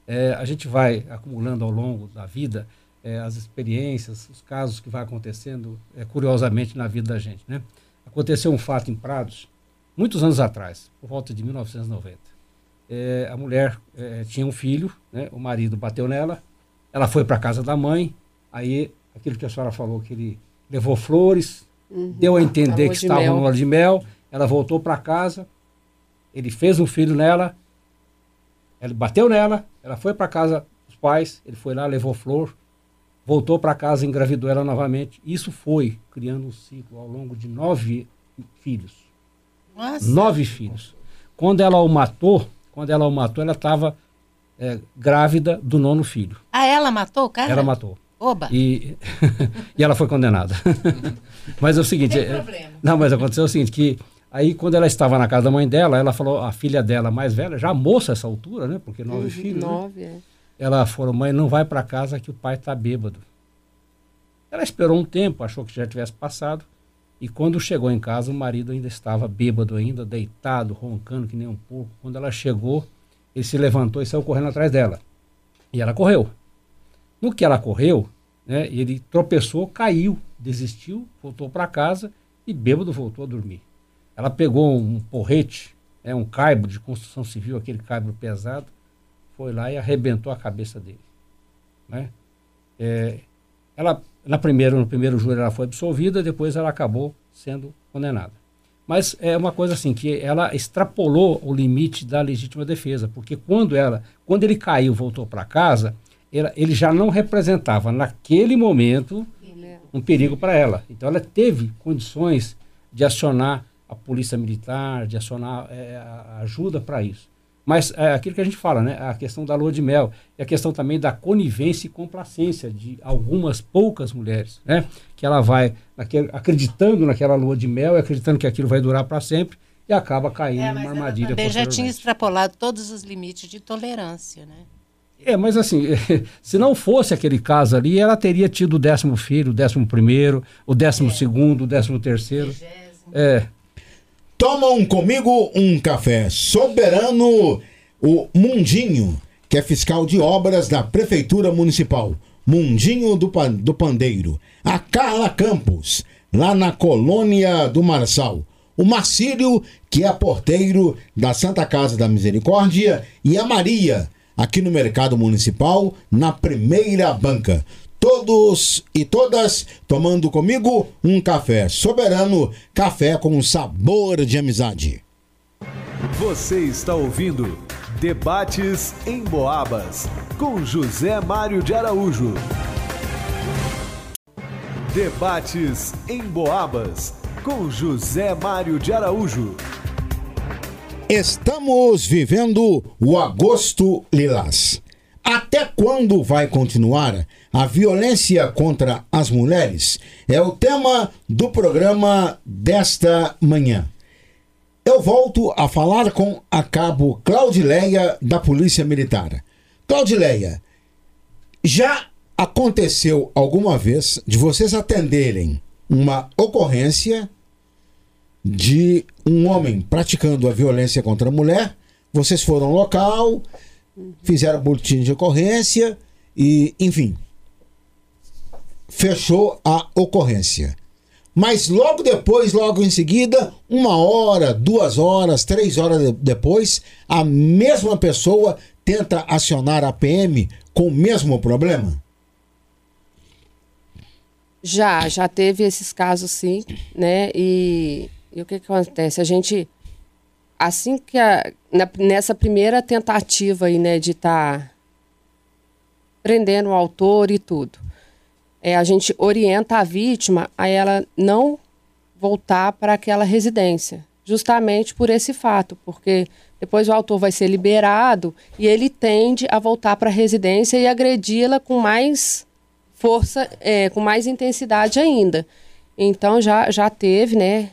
é, a gente vai acumulando ao longo da vida é, as experiências, os casos que vai acontecendo é, curiosamente na vida da gente. Né? Aconteceu um fato em Prados, muitos anos atrás, por volta de 1990. É, a mulher é, tinha um filho, né? o marido bateu nela, ela foi para a casa da mãe, aí aquilo que a senhora falou, que ele levou flores, uhum. deu a entender que estava no lua de mel, ela voltou para casa, ele fez um filho nela, ele bateu nela, ela foi para casa dos pais, ele foi lá, levou flor, voltou para casa, engravidou ela novamente. Isso foi criando um ciclo ao longo de nove filhos. Nossa. Nove filhos. Quando ela o matou, quando ela o matou, ela estava é, grávida do nono filho. Ah, ela matou o cara? Ela matou. Oba! E, e ela foi condenada. mas é o seguinte. Não, é, não, mas aconteceu o seguinte: que Aí, quando ela estava na casa da mãe dela, ela falou, a filha dela mais velha, já moça essa altura, né? Porque nove uhum, filhos. Né? Nove, né? é. Ela falou, mãe, não vai para casa que o pai está bêbado. Ela esperou um tempo, achou que já tivesse passado. E quando chegou em casa, o marido ainda estava bêbado ainda, deitado, roncando que nem um porco. Quando ela chegou, ele se levantou e saiu correndo atrás dela. E ela correu. No que ela correu, né, ele tropeçou, caiu, desistiu, voltou para casa e bêbado voltou a dormir. Ela pegou um porrete, é um caibo de construção civil, aquele caibo pesado, foi lá e arrebentou a cabeça dele. Né? É, ela, na primeira, no primeiro júri ela foi absolvida, depois ela acabou sendo condenada. Mas é uma coisa assim, que ela extrapolou o limite da legítima defesa, porque quando ela, quando ele caiu voltou para casa, ela, ele já não representava naquele momento um perigo para ela. Então ela teve condições de acionar a polícia militar, de acionar é, a ajuda para isso. Mas é aquilo que a gente fala, né? A questão da lua de mel e a questão também da conivência e complacência de algumas poucas mulheres, né? Que ela vai naquele, acreditando naquela lua de mel e acreditando que aquilo vai durar para sempre e acaba caindo é, numa armadilha. Também já tinha extrapolado todos os limites de tolerância, né? É, mas assim, se não fosse aquele caso ali, ela teria tido o décimo filho, o décimo primeiro, o décimo é. segundo, o décimo terceiro. É. Tomam comigo um café soberano, o Mundinho, que é fiscal de obras da Prefeitura Municipal. Mundinho do, do Pandeiro. A Carla Campos, lá na colônia do Marçal. O Marcílio, que é porteiro da Santa Casa da Misericórdia. E a Maria, aqui no Mercado Municipal, na primeira banca todos e todas tomando comigo um café soberano, café com sabor de amizade. Você está ouvindo Debates em Boabas com José Mário de Araújo. Debates em Boabas com José Mário de Araújo. Estamos vivendo o agosto lilás. Até quando vai continuar a violência contra as mulheres? É o tema do programa desta manhã. Eu volto a falar com a cabo Claudileia da Polícia Militar. Claudileia, já aconteceu alguma vez de vocês atenderem uma ocorrência de um homem praticando a violência contra a mulher? Vocês foram ao local, fizeram boletim de ocorrência e, enfim, fechou a ocorrência. Mas logo depois, logo em seguida, uma hora, duas horas, três horas depois, a mesma pessoa tenta acionar a PM com o mesmo problema? Já, já teve esses casos sim, né? E, e o que, que acontece? A gente assim que a, na, nessa primeira tentativa aí, né, de estar tá prendendo o autor e tudo, é, a gente orienta a vítima a ela não voltar para aquela residência, justamente por esse fato, porque depois o autor vai ser liberado e ele tende a voltar para a residência e agredi-la com mais força, é, com mais intensidade ainda. Então já, já teve, né,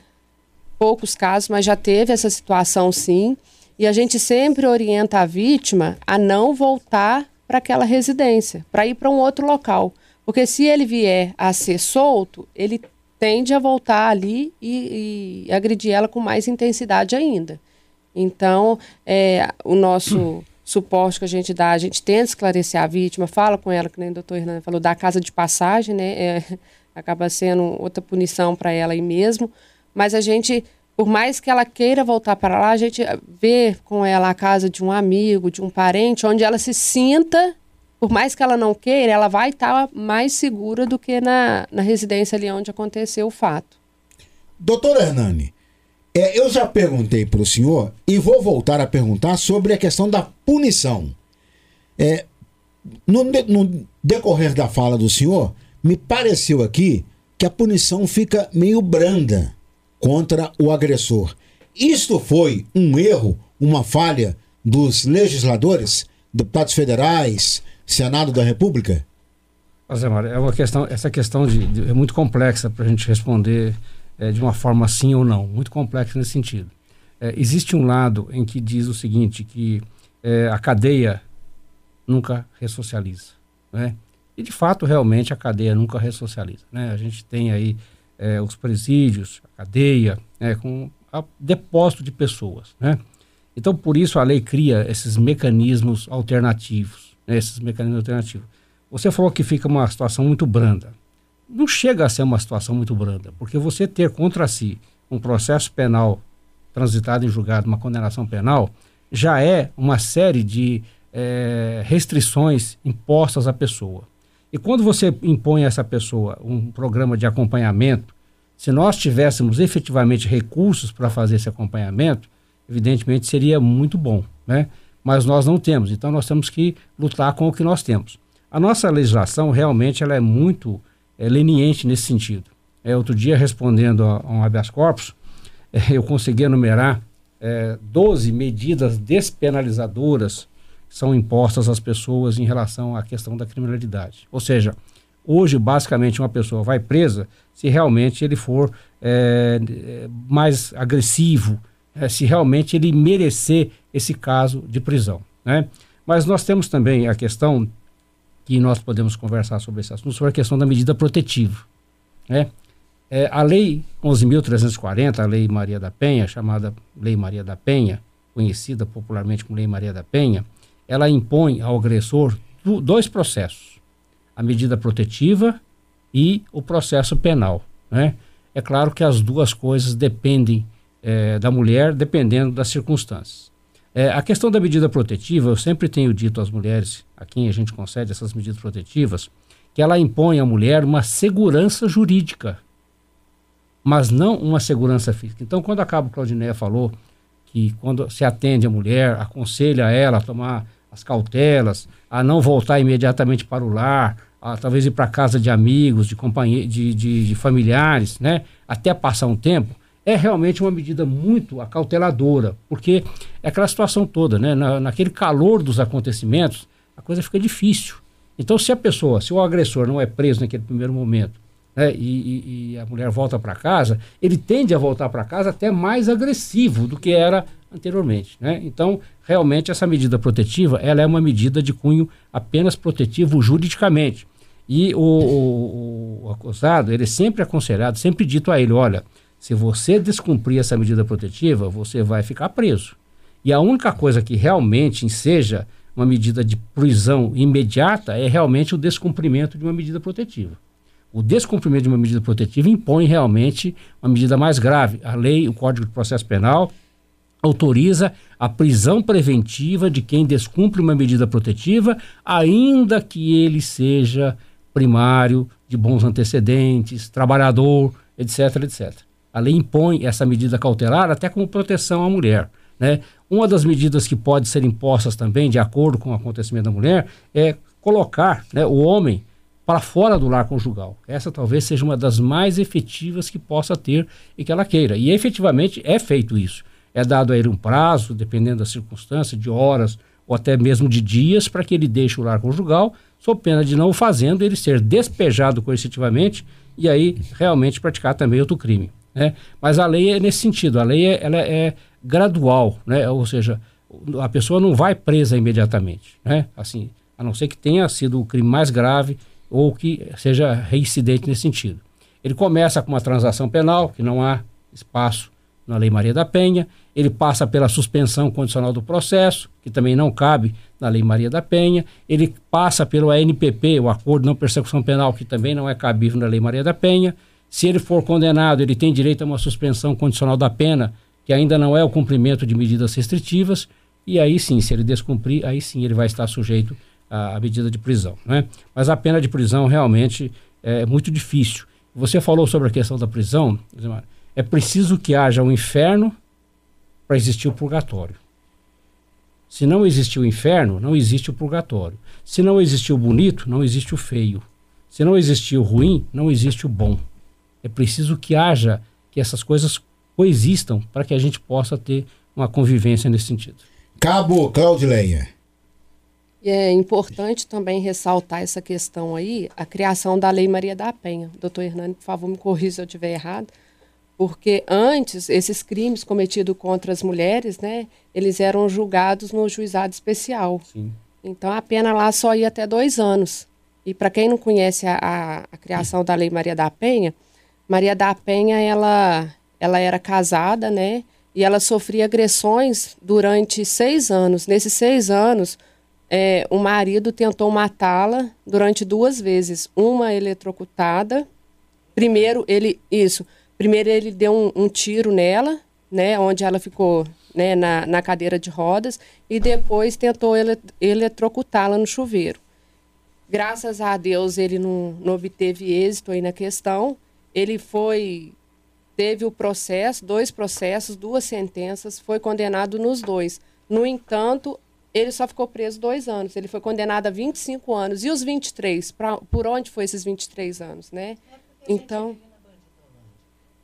poucos casos, mas já teve essa situação sim. E a gente sempre orienta a vítima a não voltar para aquela residência, para ir para um outro local. Porque se ele vier a ser solto, ele tende a voltar ali e, e agredir ela com mais intensidade ainda. Então, é, o nosso suporte que a gente dá, a gente tenta esclarecer a vítima, fala com ela, que nem o doutor Hernando falou, da casa de passagem, né? É, acaba sendo outra punição para ela aí mesmo. Mas a gente, por mais que ela queira voltar para lá, a gente vê com ela a casa de um amigo, de um parente, onde ela se sinta, por mais que ela não queira, ela vai estar mais segura do que na, na residência ali onde aconteceu o fato. Doutor Hernani, é, eu já perguntei para o senhor e vou voltar a perguntar sobre a questão da punição. É, no, no decorrer da fala do senhor, me pareceu aqui que a punição fica meio branda contra o agressor. Isto foi um erro, uma falha dos legisladores, deputados federais, Senado da República? Mário, é uma questão, essa questão de, de é muito complexa para a gente responder é, de uma forma sim ou não, muito complexa nesse sentido. É, existe um lado em que diz o seguinte, que é, a cadeia nunca ressocializa, né? E de fato, realmente, a cadeia nunca ressocializa, né? A gente tem aí é, os presídios, a cadeia, é, com a, depósito de pessoas. Né? Então, por isso, a lei cria esses mecanismos alternativos. Né? Esses mecanismos alternativos. Você falou que fica uma situação muito branda. Não chega a ser uma situação muito branda, porque você ter contra si um processo penal transitado em julgado, uma condenação penal, já é uma série de é, restrições impostas à pessoa. E quando você impõe a essa pessoa um programa de acompanhamento, se nós tivéssemos efetivamente recursos para fazer esse acompanhamento, evidentemente seria muito bom, né? Mas nós não temos, então nós temos que lutar com o que nós temos. A nossa legislação realmente ela é muito é, leniente nesse sentido. É, outro dia, respondendo a, a um habeas corpus, é, eu consegui enumerar é, 12 medidas despenalizadoras que são impostas às pessoas em relação à questão da criminalidade. Ou seja, hoje, basicamente, uma pessoa vai presa se realmente ele for é, mais agressivo, é, se realmente ele merecer esse caso de prisão. Né? Mas nós temos também a questão que nós podemos conversar sobre esse assunto, sobre a questão da medida protetiva. Né? É, a Lei 11.340, a Lei Maria da Penha, chamada Lei Maria da Penha, conhecida popularmente como Lei Maria da Penha, ela impõe ao agressor dois processos: a medida protetiva e o processo penal. Né? É claro que as duas coisas dependem é, da mulher, dependendo das circunstâncias. É, a questão da medida protetiva, eu sempre tenho dito às mulheres, a quem a gente concede essas medidas protetivas, que ela impõe à mulher uma segurança jurídica mas não uma segurança física. Então, quando a Cabo Claudineia falou que quando se atende a mulher, aconselha ela a tomar as cautelas, a não voltar imediatamente para o lar, a talvez ir para casa de amigos, de, companheiros, de, de, de familiares, né, até passar um tempo, é realmente uma medida muito acauteladora, porque é aquela situação toda, né, na, naquele calor dos acontecimentos, a coisa fica difícil. Então, se a pessoa, se o agressor não é preso naquele primeiro momento, né, e, e, a mulher volta para casa, ele tende a voltar para casa até mais agressivo do que era anteriormente. Né? Então, realmente, essa medida protetiva ela é uma medida de cunho apenas protetivo juridicamente. E o, o, o acusado, ele é sempre aconselhado, sempre dito a ele, olha, se você descumprir essa medida protetiva, você vai ficar preso. E a única coisa que realmente seja uma medida de prisão imediata é realmente o descumprimento de uma medida protetiva o descumprimento de uma medida protetiva impõe realmente uma medida mais grave. A lei, o Código de Processo Penal, autoriza a prisão preventiva de quem descumpre uma medida protetiva, ainda que ele seja primário, de bons antecedentes, trabalhador, etc, etc. A lei impõe essa medida cautelar até como proteção à mulher. Né? Uma das medidas que pode ser impostas também, de acordo com o acontecimento da mulher, é colocar né, o homem para fora do lar conjugal. Essa talvez seja uma das mais efetivas que possa ter e que ela queira. E efetivamente é feito isso. É dado a ele um prazo, dependendo da circunstância, de horas ou até mesmo de dias, para que ele deixe o lar conjugal, sob pena de não o fazendo, ele ser despejado coercitivamente e aí realmente praticar também outro crime. Né? Mas a lei é nesse sentido, a lei é, ela é gradual, né? ou seja, a pessoa não vai presa imediatamente, né? assim, a não ser que tenha sido o crime mais grave ou que seja reincidente nesse sentido. Ele começa com uma transação penal, que não há espaço na Lei Maria da Penha, ele passa pela suspensão condicional do processo, que também não cabe na Lei Maria da Penha, ele passa pelo ANPP, o Acordo de Não Persecução Penal, que também não é cabível na Lei Maria da Penha. Se ele for condenado, ele tem direito a uma suspensão condicional da pena, que ainda não é o cumprimento de medidas restritivas, e aí sim, se ele descumprir, aí sim ele vai estar sujeito a, a medida de prisão. Né? Mas a pena de prisão realmente é muito difícil. Você falou sobre a questão da prisão, é preciso que haja um inferno para existir o purgatório. Se não existe o inferno, não existe o purgatório. Se não existe o bonito, não existe o feio. Se não existe o ruim, não existe o bom. É preciso que haja, que essas coisas coexistam para que a gente possa ter uma convivência nesse sentido. Cabo Claudileia. E é importante também ressaltar essa questão aí, a criação da Lei Maria da Penha. Doutor Hernani, por favor, me corrija se eu estiver errado. Porque antes, esses crimes cometidos contra as mulheres, né, eles eram julgados no juizado especial. Sim. Então, a pena lá só ia até dois anos. E para quem não conhece a, a, a, criação da Lei Maria da Penha, Maria da Penha, ela, ela era casada, né, e ela sofria agressões durante seis anos. Nesses seis anos é, o marido tentou matá-la durante duas vezes. Uma eletrocutada. Primeiro ele isso. Primeiro ele deu um, um tiro nela, né, onde ela ficou né, na, na cadeira de rodas, e depois tentou ele, eletrocutá-la no chuveiro. Graças a Deus ele não, não obteve êxito aí na questão. Ele foi teve o processo, dois processos, duas sentenças, foi condenado nos dois. No entanto, ele só ficou preso dois anos. Ele foi condenado a 25 anos. E os 23? Pra, por onde foi esses 23 anos, né? então,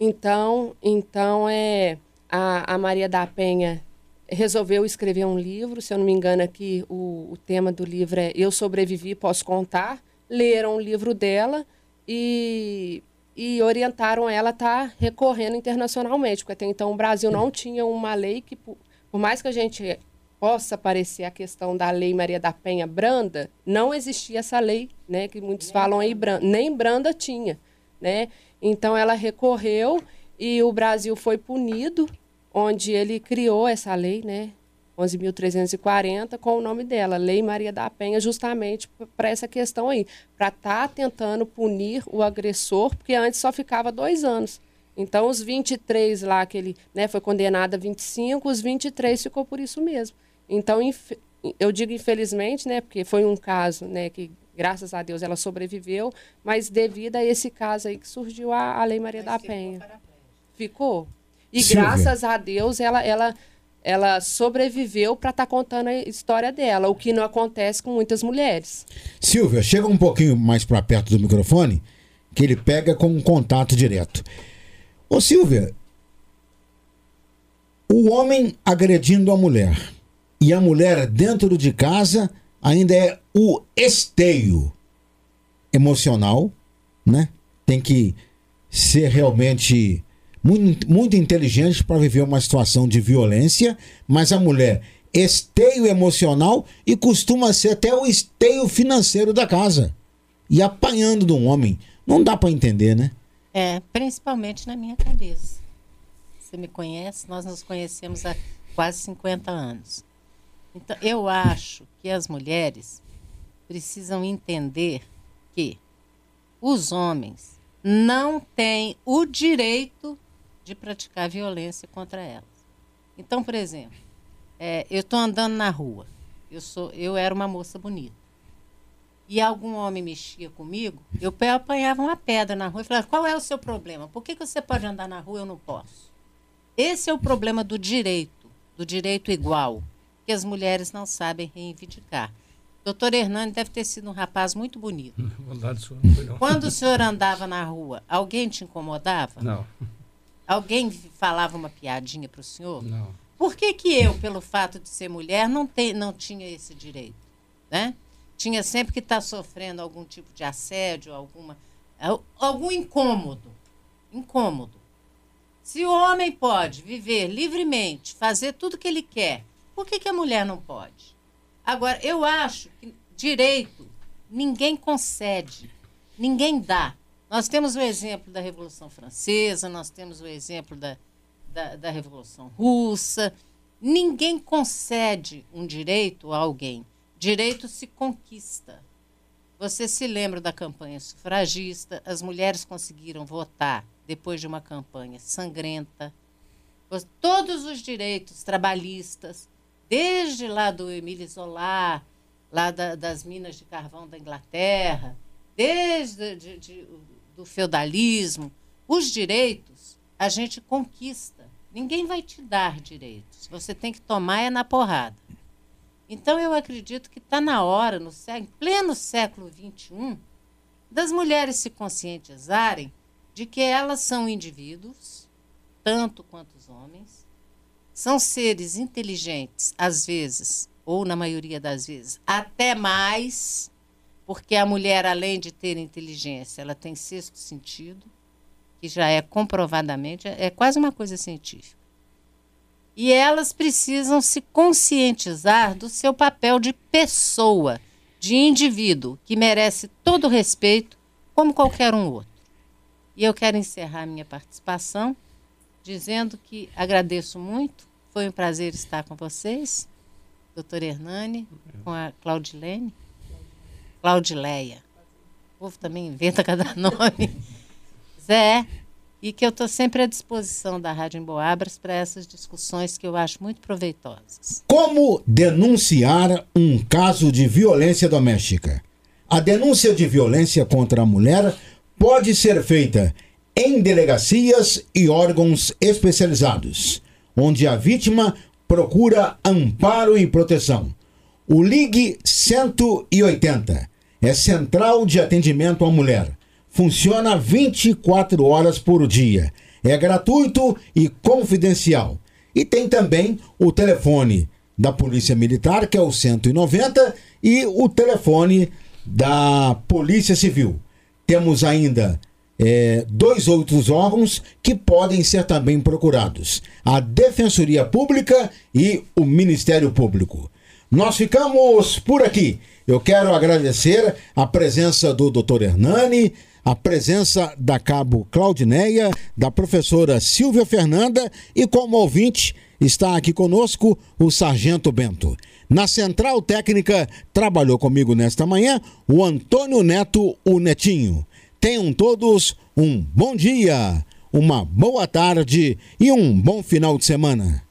então, então é a, a Maria da Penha resolveu escrever um livro, se eu não me engano aqui o, o tema do livro é Eu Sobrevivi, Posso Contar. Leram o livro dela e, e orientaram ela a estar tá recorrendo internacionalmente, porque até então o Brasil não tinha uma lei que, por, por mais que a gente possa parecer a questão da lei Maria da Penha branda, não existia essa lei, né, que muitos nem falam aí, branda, nem branda tinha, né? Então ela recorreu e o Brasil foi punido onde ele criou essa lei, né? 11.340, com o nome dela, Lei Maria da Penha, justamente para essa questão aí, para estar tá tentando punir o agressor, porque antes só ficava dois anos. Então, os 23 lá, que ele né, foi condenado a 25, os 23 ficou por isso mesmo. Então, eu digo infelizmente, né, porque foi um caso né, que, graças a Deus, ela sobreviveu, mas devido a esse caso aí que surgiu a, a Lei Maria mas da Penha. Ficou? E Silvia. graças a Deus ela, ela, ela sobreviveu para estar tá contando a história dela, o que não acontece com muitas mulheres. Silvia, chega um pouquinho mais para perto do microfone, que ele pega com um contato direto. Ô Silvia, o homem agredindo a mulher e a mulher dentro de casa ainda é o esteio emocional, né? Tem que ser realmente muito, muito inteligente para viver uma situação de violência, mas a mulher esteio emocional e costuma ser até o esteio financeiro da casa. E apanhando de um homem. Não dá para entender, né? É, principalmente na minha cabeça. Você me conhece, nós nos conhecemos há quase 50 anos. Então, eu acho que as mulheres precisam entender que os homens não têm o direito de praticar violência contra elas. Então, por exemplo, é, eu estou andando na rua, eu, sou, eu era uma moça bonita, e algum homem mexia comigo, eu apanhava uma pedra na rua e falava: qual é o seu problema? Por que, que você pode andar na rua e eu não posso? Esse é o problema do direito, do direito igual, que as mulheres não sabem reivindicar. Doutor Hernani deve ter sido um rapaz muito bonito. Quando o senhor andava na rua, alguém te incomodava? Não. Alguém falava uma piadinha para o senhor? Não. Por que, que eu, pelo fato de ser mulher, não, te, não tinha esse direito? Né? Tinha sempre que estar tá sofrendo algum tipo de assédio, alguma, algum incômodo. Incômodo. Se o homem pode viver livremente, fazer tudo que ele quer, por que, que a mulher não pode? Agora, eu acho que direito ninguém concede, ninguém dá. Nós temos o exemplo da Revolução Francesa, nós temos o exemplo da, da, da Revolução Russa. Ninguém concede um direito a alguém. Direito se conquista. Você se lembra da campanha sufragista? As mulheres conseguiram votar depois de uma campanha sangrenta. Todos os direitos trabalhistas, desde lá do Emílio Zola, lá da, das minas de carvão da Inglaterra, desde de, de, do feudalismo, os direitos a gente conquista. Ninguém vai te dar direitos. Você tem que tomar é na porrada. Então eu acredito que está na hora, no século, pleno século XXI, das mulheres se conscientizarem de que elas são indivíduos, tanto quanto os homens, são seres inteligentes, às vezes, ou na maioria das vezes, até mais porque a mulher, além de ter inteligência, ela tem sexto sentido, que já é comprovadamente, é quase uma coisa científica. E elas precisam se conscientizar do seu papel de pessoa, de indivíduo, que merece todo o respeito, como qualquer um outro. E eu quero encerrar minha participação dizendo que agradeço muito, foi um prazer estar com vocês, doutor Hernani, com a Claudilene. Claudileia. O povo também inventa cada nome. Zé, e que eu estou sempre à disposição da Rádio Emboabras para essas discussões que eu acho muito proveitosas. Como denunciar um caso de violência doméstica? A denúncia de violência contra a mulher pode ser feita em delegacias e órgãos especializados, onde a vítima procura amparo e proteção. O Ligue 180 é central de atendimento à mulher. Funciona 24 horas por dia. É gratuito e confidencial. E tem também o telefone da Polícia Militar, que é o 190, e o telefone da Polícia Civil. Temos ainda é, dois outros órgãos que podem ser também procurados: a Defensoria Pública e o Ministério Público. Nós ficamos por aqui. Eu quero agradecer a presença do Dr. Hernani, a presença da cabo Claudineia, da professora Silvia Fernanda e como ouvinte está aqui conosco o Sargento Bento. Na central técnica trabalhou comigo nesta manhã o Antônio Neto, o Netinho. Tenham todos um bom dia, uma boa tarde e um bom final de semana.